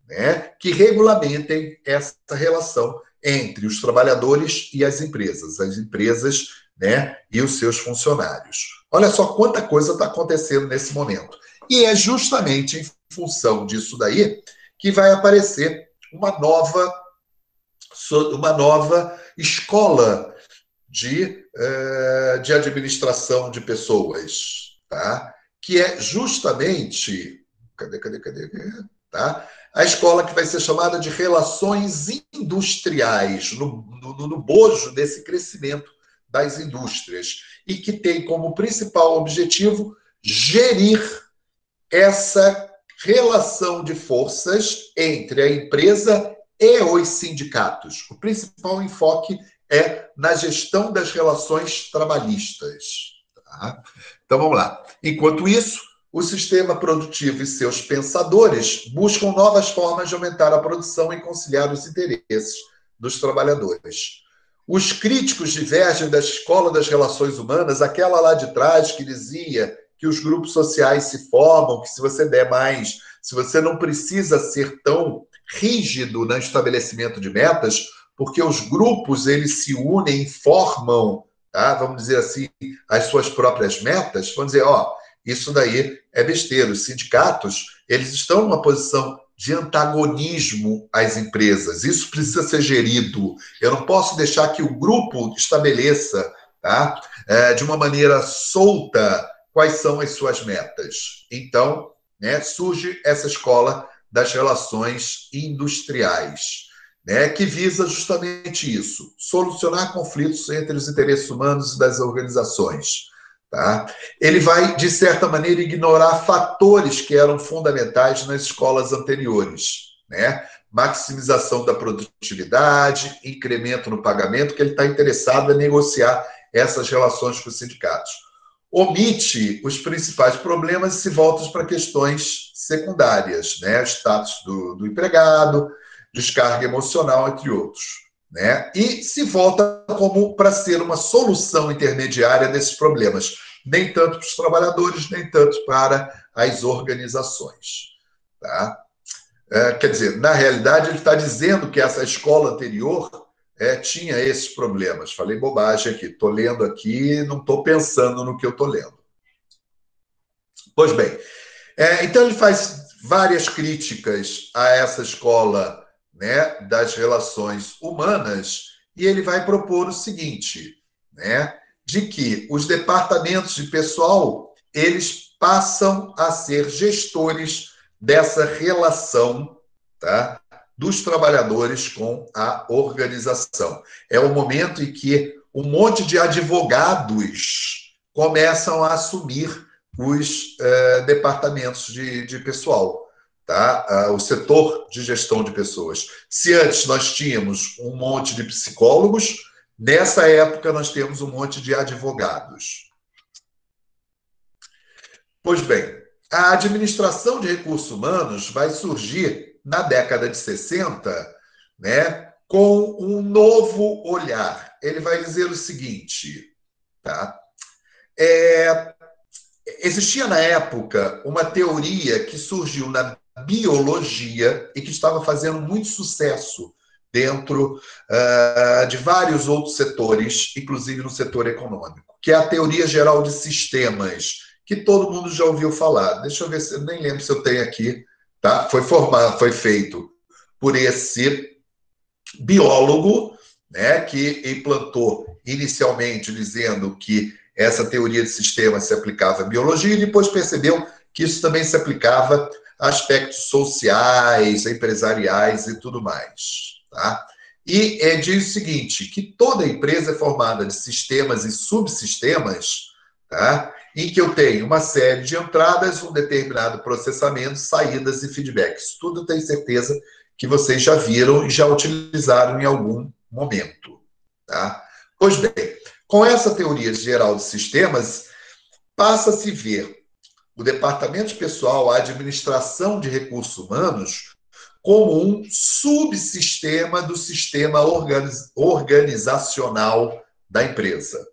né, que regulamentem essa relação entre os trabalhadores e as empresas, as empresas né, e os seus funcionários. Olha só quanta coisa está acontecendo nesse momento. E é justamente em função disso daí que vai aparecer uma nova, uma nova escola de, eh, de administração de pessoas, tá? que é justamente. Cadê, cadê, cadê? Tá? A escola que vai ser chamada de Relações Industriais, no, no, no bojo desse crescimento das indústrias, e que tem como principal objetivo gerir essa relação de forças entre a empresa e os sindicatos. O principal enfoque é na gestão das relações trabalhistas. Tá? Então vamos lá. Enquanto isso, o sistema produtivo e seus pensadores buscam novas formas de aumentar a produção e conciliar os interesses dos trabalhadores. Os críticos divergem da escola das relações humanas, aquela lá de trás que dizia que os grupos sociais se formam, que se você der mais, se você não precisa ser tão rígido no estabelecimento de metas, porque os grupos eles se unem e formam, tá? vamos dizer assim, as suas próprias metas. Vamos dizer, ó, isso daí é besteira. Os sindicatos eles estão numa posição de antagonismo às empresas. Isso precisa ser gerido. Eu não posso deixar que o grupo estabeleça, tá? É, de uma maneira solta quais são as suas metas. Então, né, surge essa escola das relações industriais, né, que visa justamente isso: solucionar conflitos entre os interesses humanos e das organizações. Tá? Ele vai, de certa maneira, ignorar fatores que eram fundamentais nas escolas anteriores. Né? Maximização da produtividade, incremento no pagamento, que ele está interessado em negociar essas relações com os sindicatos omite os principais problemas e se volta para questões secundárias, né? Status do, do empregado, descarga emocional, entre outros. Né? E se volta como para ser uma solução intermediária desses problemas, nem tanto para os trabalhadores, nem tanto para as organizações. Tá? É, quer dizer, na realidade, ele está dizendo que essa escola anterior é, tinha esses problemas. Falei bobagem aqui, estou lendo aqui, não estou pensando no que eu estou lendo. Pois bem, é, então ele faz várias críticas a essa escola né, das relações humanas e ele vai propor o seguinte, né, de que os departamentos de pessoal eles passam a ser gestores dessa relação, tá? Dos trabalhadores com a organização. É o momento em que um monte de advogados começam a assumir os eh, departamentos de, de pessoal, tá? o setor de gestão de pessoas. Se antes nós tínhamos um monte de psicólogos, nessa época nós temos um monte de advogados. Pois bem, a administração de recursos humanos vai surgir na década de 60, né, com um novo olhar. Ele vai dizer o seguinte, tá? É, existia na época uma teoria que surgiu na biologia e que estava fazendo muito sucesso dentro uh, de vários outros setores, inclusive no setor econômico, que é a teoria geral de sistemas, que todo mundo já ouviu falar. Deixa eu ver se eu nem lembro se eu tenho aqui tá? Foi formado, foi feito por esse biólogo, né, que implantou inicialmente dizendo que essa teoria de sistemas se aplicava à biologia e depois percebeu que isso também se aplicava a aspectos sociais, empresariais e tudo mais, tá? E é, diz o seguinte, que toda empresa é formada de sistemas e subsistemas, tá? Em que eu tenho uma série de entradas, um determinado processamento, saídas e feedbacks. Tudo tenho certeza que vocês já viram e já utilizaram em algum momento. Tá? Pois bem, com essa teoria geral de sistemas, passa a se ver o departamento de pessoal, a administração de recursos humanos, como um subsistema do sistema organizacional da empresa.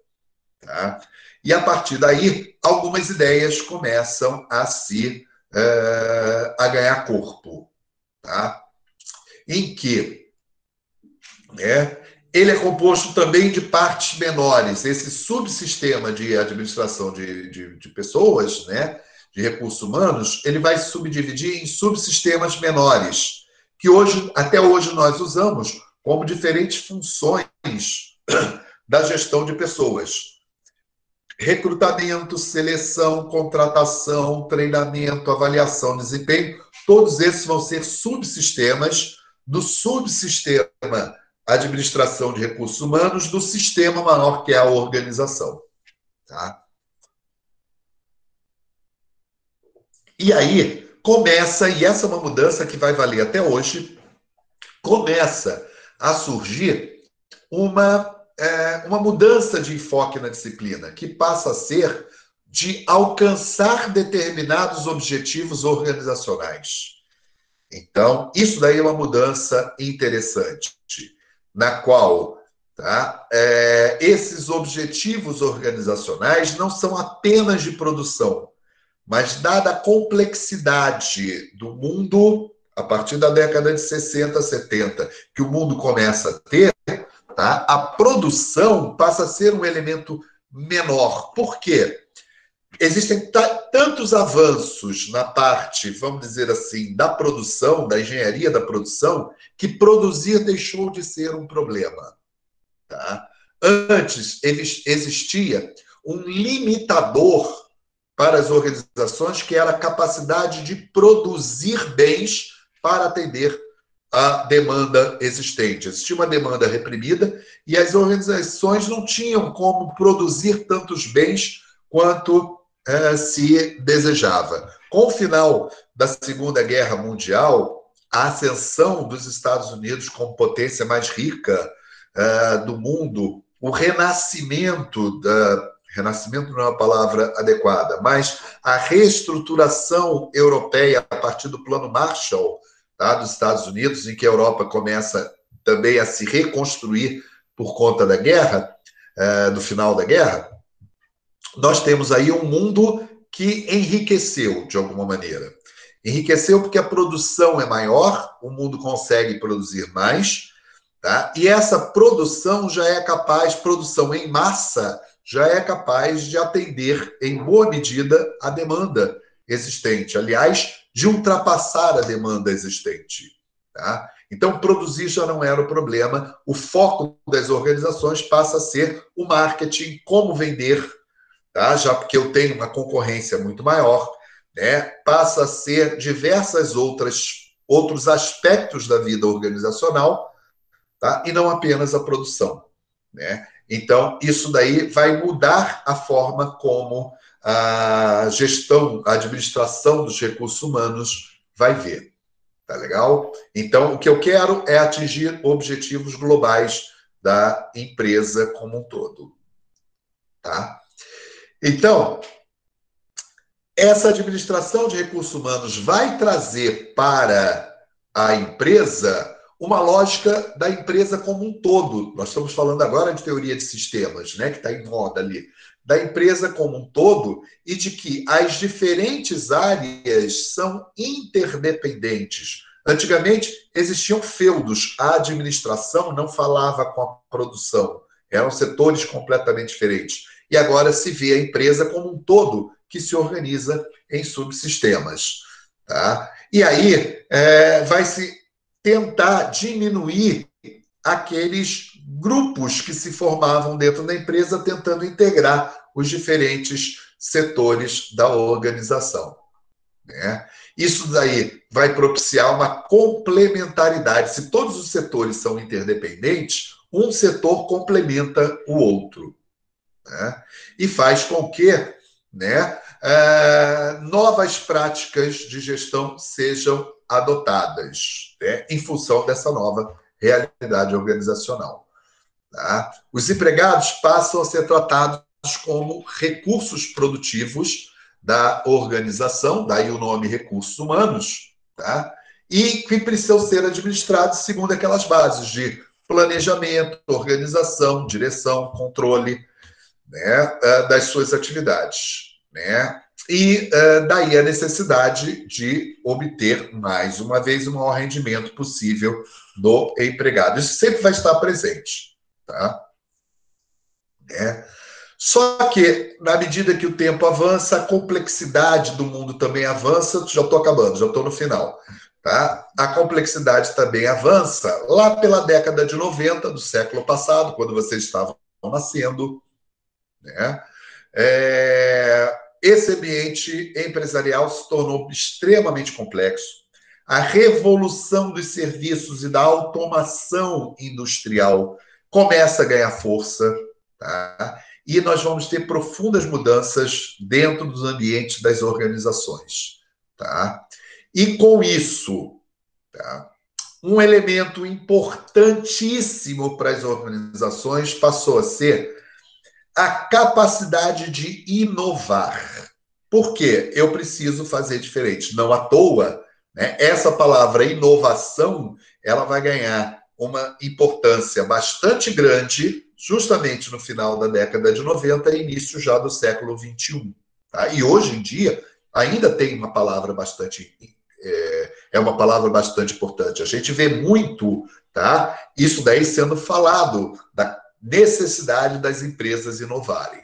Tá? E a partir daí, algumas ideias começam a se uh, a ganhar corpo, tá? Em que né, ele é composto também de partes menores. Esse subsistema de administração de, de, de pessoas, né, de recursos humanos, ele vai se subdividir em subsistemas menores, que hoje, até hoje, nós usamos como diferentes funções da gestão de pessoas recrutamento, seleção, contratação, treinamento, avaliação, desempenho, todos esses vão ser subsistemas do subsistema administração de recursos humanos do sistema maior que é a organização. Tá? E aí começa, e essa é uma mudança que vai valer até hoje, começa a surgir uma é, uma mudança de enfoque na disciplina, que passa a ser de alcançar determinados objetivos organizacionais. Então, isso daí é uma mudança interessante, na qual tá, é, esses objetivos organizacionais não são apenas de produção, mas dada a complexidade do mundo, a partir da década de 60, 70, que o mundo começa a ter, tá? a produção passa a ser um elemento menor. Por quê? Existem tantos avanços na parte, vamos dizer assim, da produção, da engenharia da produção, que produzir deixou de ser um problema. Tá? Antes existia um limitador para as organizações, que era a capacidade de produzir bens para atender a demanda existente. Existia uma demanda reprimida e as organizações não tinham como produzir tantos bens quanto eh, se desejava. Com o final da Segunda Guerra Mundial, a ascensão dos Estados Unidos como potência mais rica eh, do mundo, o renascimento da renascimento não é uma palavra adequada, mas a reestruturação europeia a partir do Plano Marshall tá, dos Estados Unidos, em que a Europa começa também a se reconstruir por conta da guerra, é, do final da guerra, nós temos aí um mundo que enriqueceu de alguma maneira. Enriqueceu porque a produção é maior, o mundo consegue produzir mais, tá? e essa produção já é capaz, produção em massa, já é capaz de atender em boa medida a demanda existente. Aliás, de ultrapassar a demanda existente. Tá? Então, produzir já não era o problema. O foco das organizações passa a ser o marketing, como vender, tá? já porque eu tenho uma concorrência muito maior, né? passa a ser diversas outras outros aspectos da vida organizacional, tá? e não apenas a produção. Né? Então, isso daí vai mudar a forma como a gestão, a administração dos recursos humanos vai ver. Tá legal? Então, o que eu quero é atingir objetivos globais da empresa como um todo. Tá? Então, essa administração de recursos humanos vai trazer para a empresa uma lógica da empresa como um todo. Nós estamos falando agora de teoria de sistemas, né, que está em moda ali da empresa como um todo e de que as diferentes áreas são interdependentes. Antigamente existiam feudos, a administração não falava com a produção, eram setores completamente diferentes. E agora se vê a empresa como um todo que se organiza em subsistemas. Tá? E aí é, vai se tentar diminuir aqueles grupos que se formavam dentro da empresa tentando integrar os diferentes setores da organização. Né? Isso daí vai propiciar uma complementaridade. Se todos os setores são interdependentes, um setor complementa o outro. Né? E faz com que né, é, novas práticas de gestão sejam adotadas né, em função dessa nova realidade organizacional. Tá? Os empregados passam a ser tratados como recursos produtivos da organização, daí o nome recursos humanos, tá? e que precisam ser administrados segundo aquelas bases de planejamento, organização, direção, controle né, das suas atividades. Né? E uh, daí a necessidade de obter, mais uma vez, o maior rendimento possível do empregado. Isso sempre vai estar presente. Tá? É. Só que, na medida que o tempo avança, a complexidade do mundo também avança. Já estou acabando, já estou no final. Tá? A complexidade também avança lá pela década de 90 do século passado, quando vocês estavam nascendo. Né? É esse ambiente empresarial se tornou extremamente complexo. A revolução dos serviços e da automação industrial começa a ganhar força, tá? e nós vamos ter profundas mudanças dentro dos ambientes das organizações. Tá? E com isso, tá? um elemento importantíssimo para as organizações passou a ser a capacidade de inovar. Por quê? Eu preciso fazer diferente. Não à toa, né? essa palavra inovação ela vai ganhar uma importância bastante grande justamente no final da década de 90 e início já do século 21. Tá? E hoje em dia ainda tem uma palavra bastante é, é, uma palavra bastante importante. A gente vê muito, tá? Isso daí sendo falado da necessidade das empresas inovarem.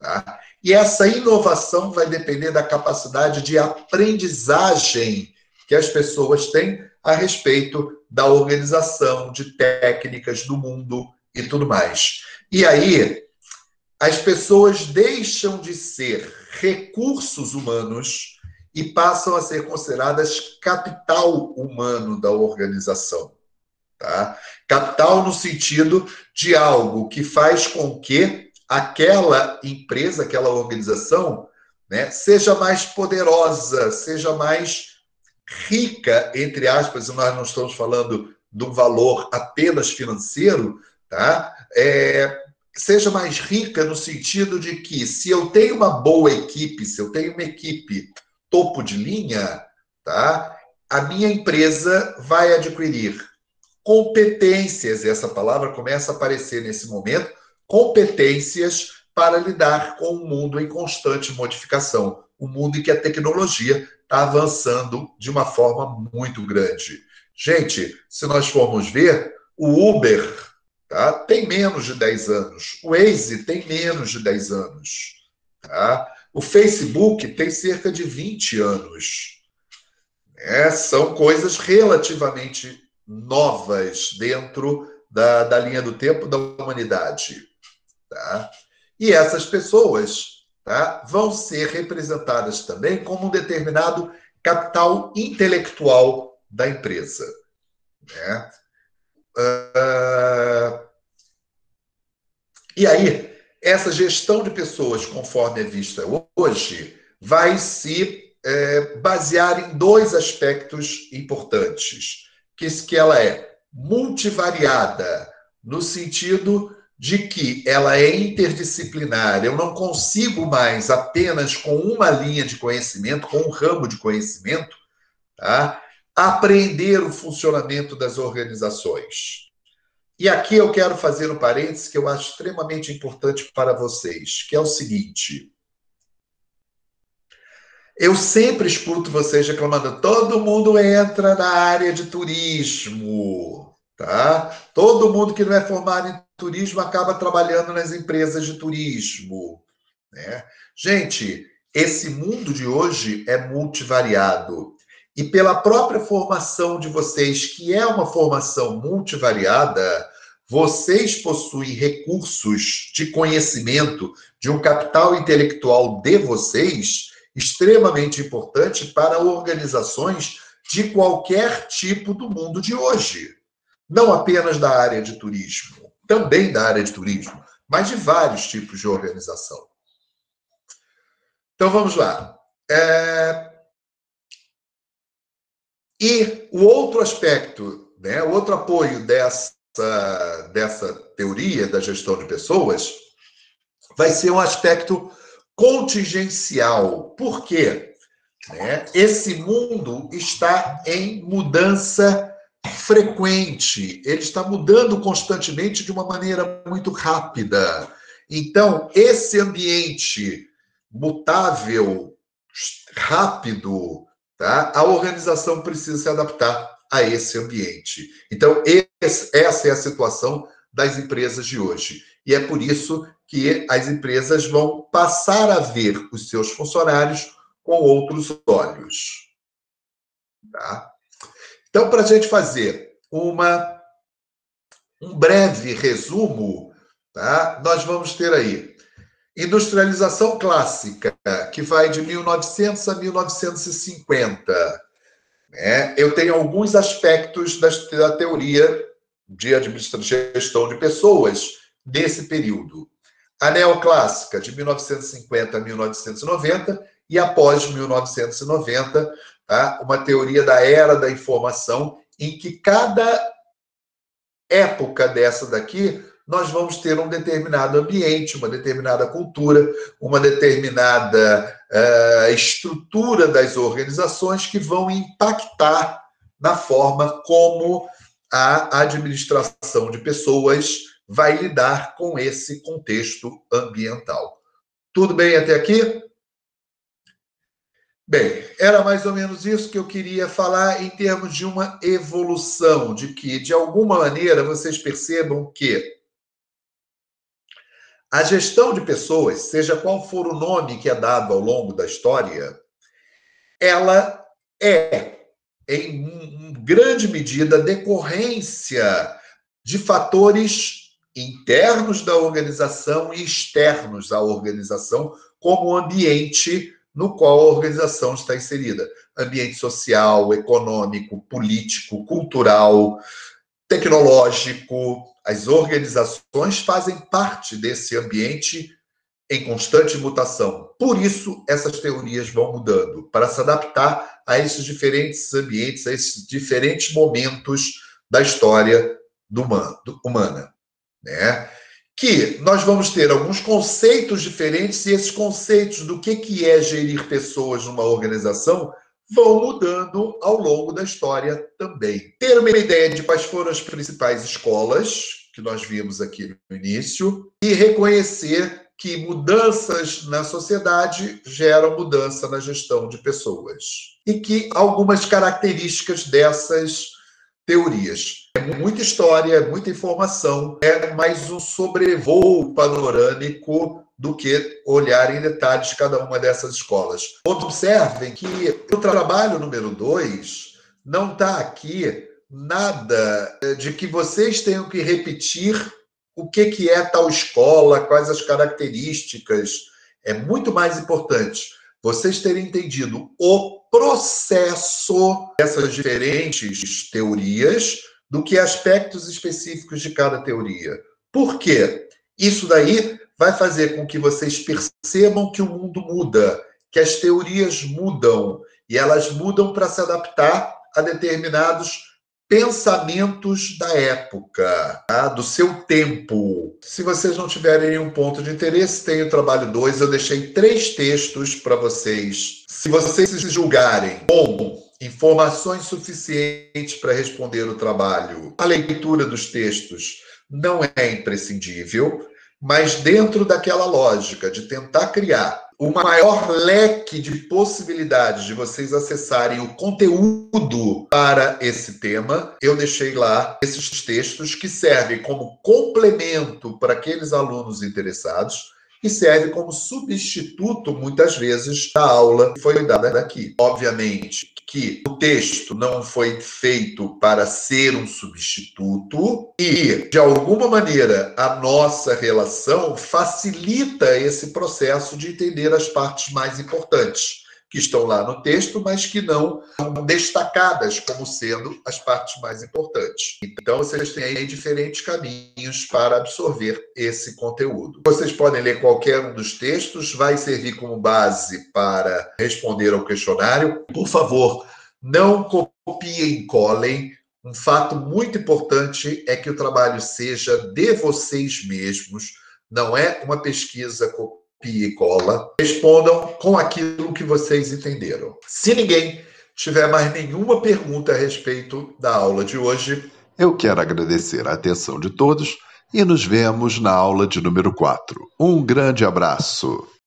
Tá? E essa inovação vai depender da capacidade de aprendizagem que as pessoas têm a respeito da organização, de técnicas do mundo e tudo mais. E aí, as pessoas deixam de ser recursos humanos e passam a ser consideradas capital humano da organização. Tá? Capital no sentido de algo que faz com que aquela empresa, aquela organização, né, seja mais poderosa, seja mais rica, entre aspas, e nós não estamos falando um valor apenas financeiro, tá? É, seja mais rica no sentido de que se eu tenho uma boa equipe, se eu tenho uma equipe topo de linha, tá? A minha empresa vai adquirir competências, essa palavra começa a aparecer nesse momento, competências para lidar com um mundo em constante modificação, um mundo em que a tecnologia está avançando de uma forma muito grande. Gente, se nós formos ver, o Uber tá, tem menos de 10 anos, o Waze tem menos de 10 anos, tá? o Facebook tem cerca de 20 anos. É, são coisas relativamente novas dentro da, da linha do tempo da humanidade. Tá? E essas pessoas tá, vão ser representadas também como um determinado capital intelectual da empresa. Né? Uh... E aí, essa gestão de pessoas, conforme é vista hoje, vai se é, basear em dois aspectos importantes que, que ela é multivariada, no sentido de que ela é interdisciplinar. Eu não consigo mais apenas com uma linha de conhecimento, com um ramo de conhecimento, tá? aprender o funcionamento das organizações. E aqui eu quero fazer um parênteses que eu acho extremamente importante para vocês, que é o seguinte. Eu sempre escuto vocês reclamando, todo mundo entra na área de turismo, tá? Todo mundo que não é formado em turismo acaba trabalhando nas empresas de turismo, né? Gente, esse mundo de hoje é multivariado. E pela própria formação de vocês, que é uma formação multivariada, vocês possuem recursos de conhecimento, de um capital intelectual de vocês extremamente importante para organizações de qualquer tipo do mundo de hoje. Não apenas da área de turismo, também da área de turismo, mas de vários tipos de organização. Então vamos lá. É... E o outro aspecto, né, outro apoio dessa, dessa teoria da gestão de pessoas vai ser um aspecto contingencial. Por quê? Né? Esse mundo está em mudança frequente, ele está mudando constantemente de uma maneira muito rápida. Então, esse ambiente mutável, rápido, tá? a organização precisa se adaptar a esse ambiente. Então, esse, essa é a situação das empresas de hoje. E é por isso que as empresas vão passar a ver os seus funcionários com outros olhos. Tá? Então, para a gente fazer uma, um breve resumo, tá? nós vamos ter aí industrialização clássica, que vai de 1900 a 1950. Né? Eu tenho alguns aspectos da teoria de gestão de pessoas desse período. A neoclássica, de 1950 a 1990, e após 1990, tá? uma teoria da era da informação, em que cada época dessa daqui nós vamos ter um determinado ambiente, uma determinada cultura, uma determinada uh, estrutura das organizações que vão impactar na forma como a administração de pessoas vai lidar com esse contexto ambiental. Tudo bem até aqui? Bem, era mais ou menos isso que eu queria falar em termos de uma evolução, de que, de alguma maneira, vocês percebam que a gestão de pessoas, seja qual for o nome que é dado ao longo da história, ela é, em grande medida, decorrência de fatores internos da organização e externos à organização, como o ambiente no qual a organização está inserida. Ambiente social, econômico, político, cultural, tecnológico. As organizações fazem parte desse ambiente em constante mutação. Por isso, essas teorias vão mudando, para se adaptar a esses diferentes ambientes, a esses diferentes momentos da história do humana. Né? Que nós vamos ter alguns conceitos diferentes e esses conceitos do que, que é gerir pessoas numa organização vão mudando ao longo da história também. Ter uma ideia de quais foram as principais escolas que nós vimos aqui no início e reconhecer que mudanças na sociedade geram mudança na gestão de pessoas e que algumas características dessas teorias. É muita história, é muita informação, é mais um sobrevoo panorâmico do que olhar em detalhes cada uma dessas escolas. Observem que o trabalho número dois não está aqui nada de que vocês tenham que repetir o que, que é tal escola, quais as características. É muito mais importante vocês terem entendido o processo dessas diferentes teorias do que aspectos específicos de cada teoria. Por quê? Isso daí vai fazer com que vocês percebam que o mundo muda, que as teorias mudam, e elas mudam para se adaptar a determinados pensamentos da época, tá? do seu tempo. Se vocês não tiverem nenhum ponto de interesse, tem o trabalho 2. Eu deixei três textos para vocês. Se vocês se julgarem com informações suficientes para responder o trabalho, a leitura dos textos não é imprescindível, mas dentro daquela lógica de tentar criar o maior leque de possibilidades de vocês acessarem o conteúdo para esse tema, eu deixei lá esses textos que servem como complemento para aqueles alunos interessados e serve como substituto, muitas vezes, da aula que foi dada aqui. Obviamente que o texto não foi feito para ser um substituto e, de alguma maneira, a nossa relação facilita esse processo de entender as partes mais importantes que estão lá no texto, mas que não são destacadas como sendo as partes mais importantes. Então, vocês têm aí diferentes caminhos para absorver esse conteúdo. Vocês podem ler qualquer um dos textos, vai servir como base para responder ao questionário. Por favor, não copiem e colhem. Um fato muito importante é que o trabalho seja de vocês mesmos, não é uma pesquisa copia e cola. Respondam com aquilo que vocês entenderam. Se ninguém tiver mais nenhuma pergunta a respeito da aula de hoje, eu quero agradecer a atenção de todos e nos vemos na aula de número 4. Um grande abraço.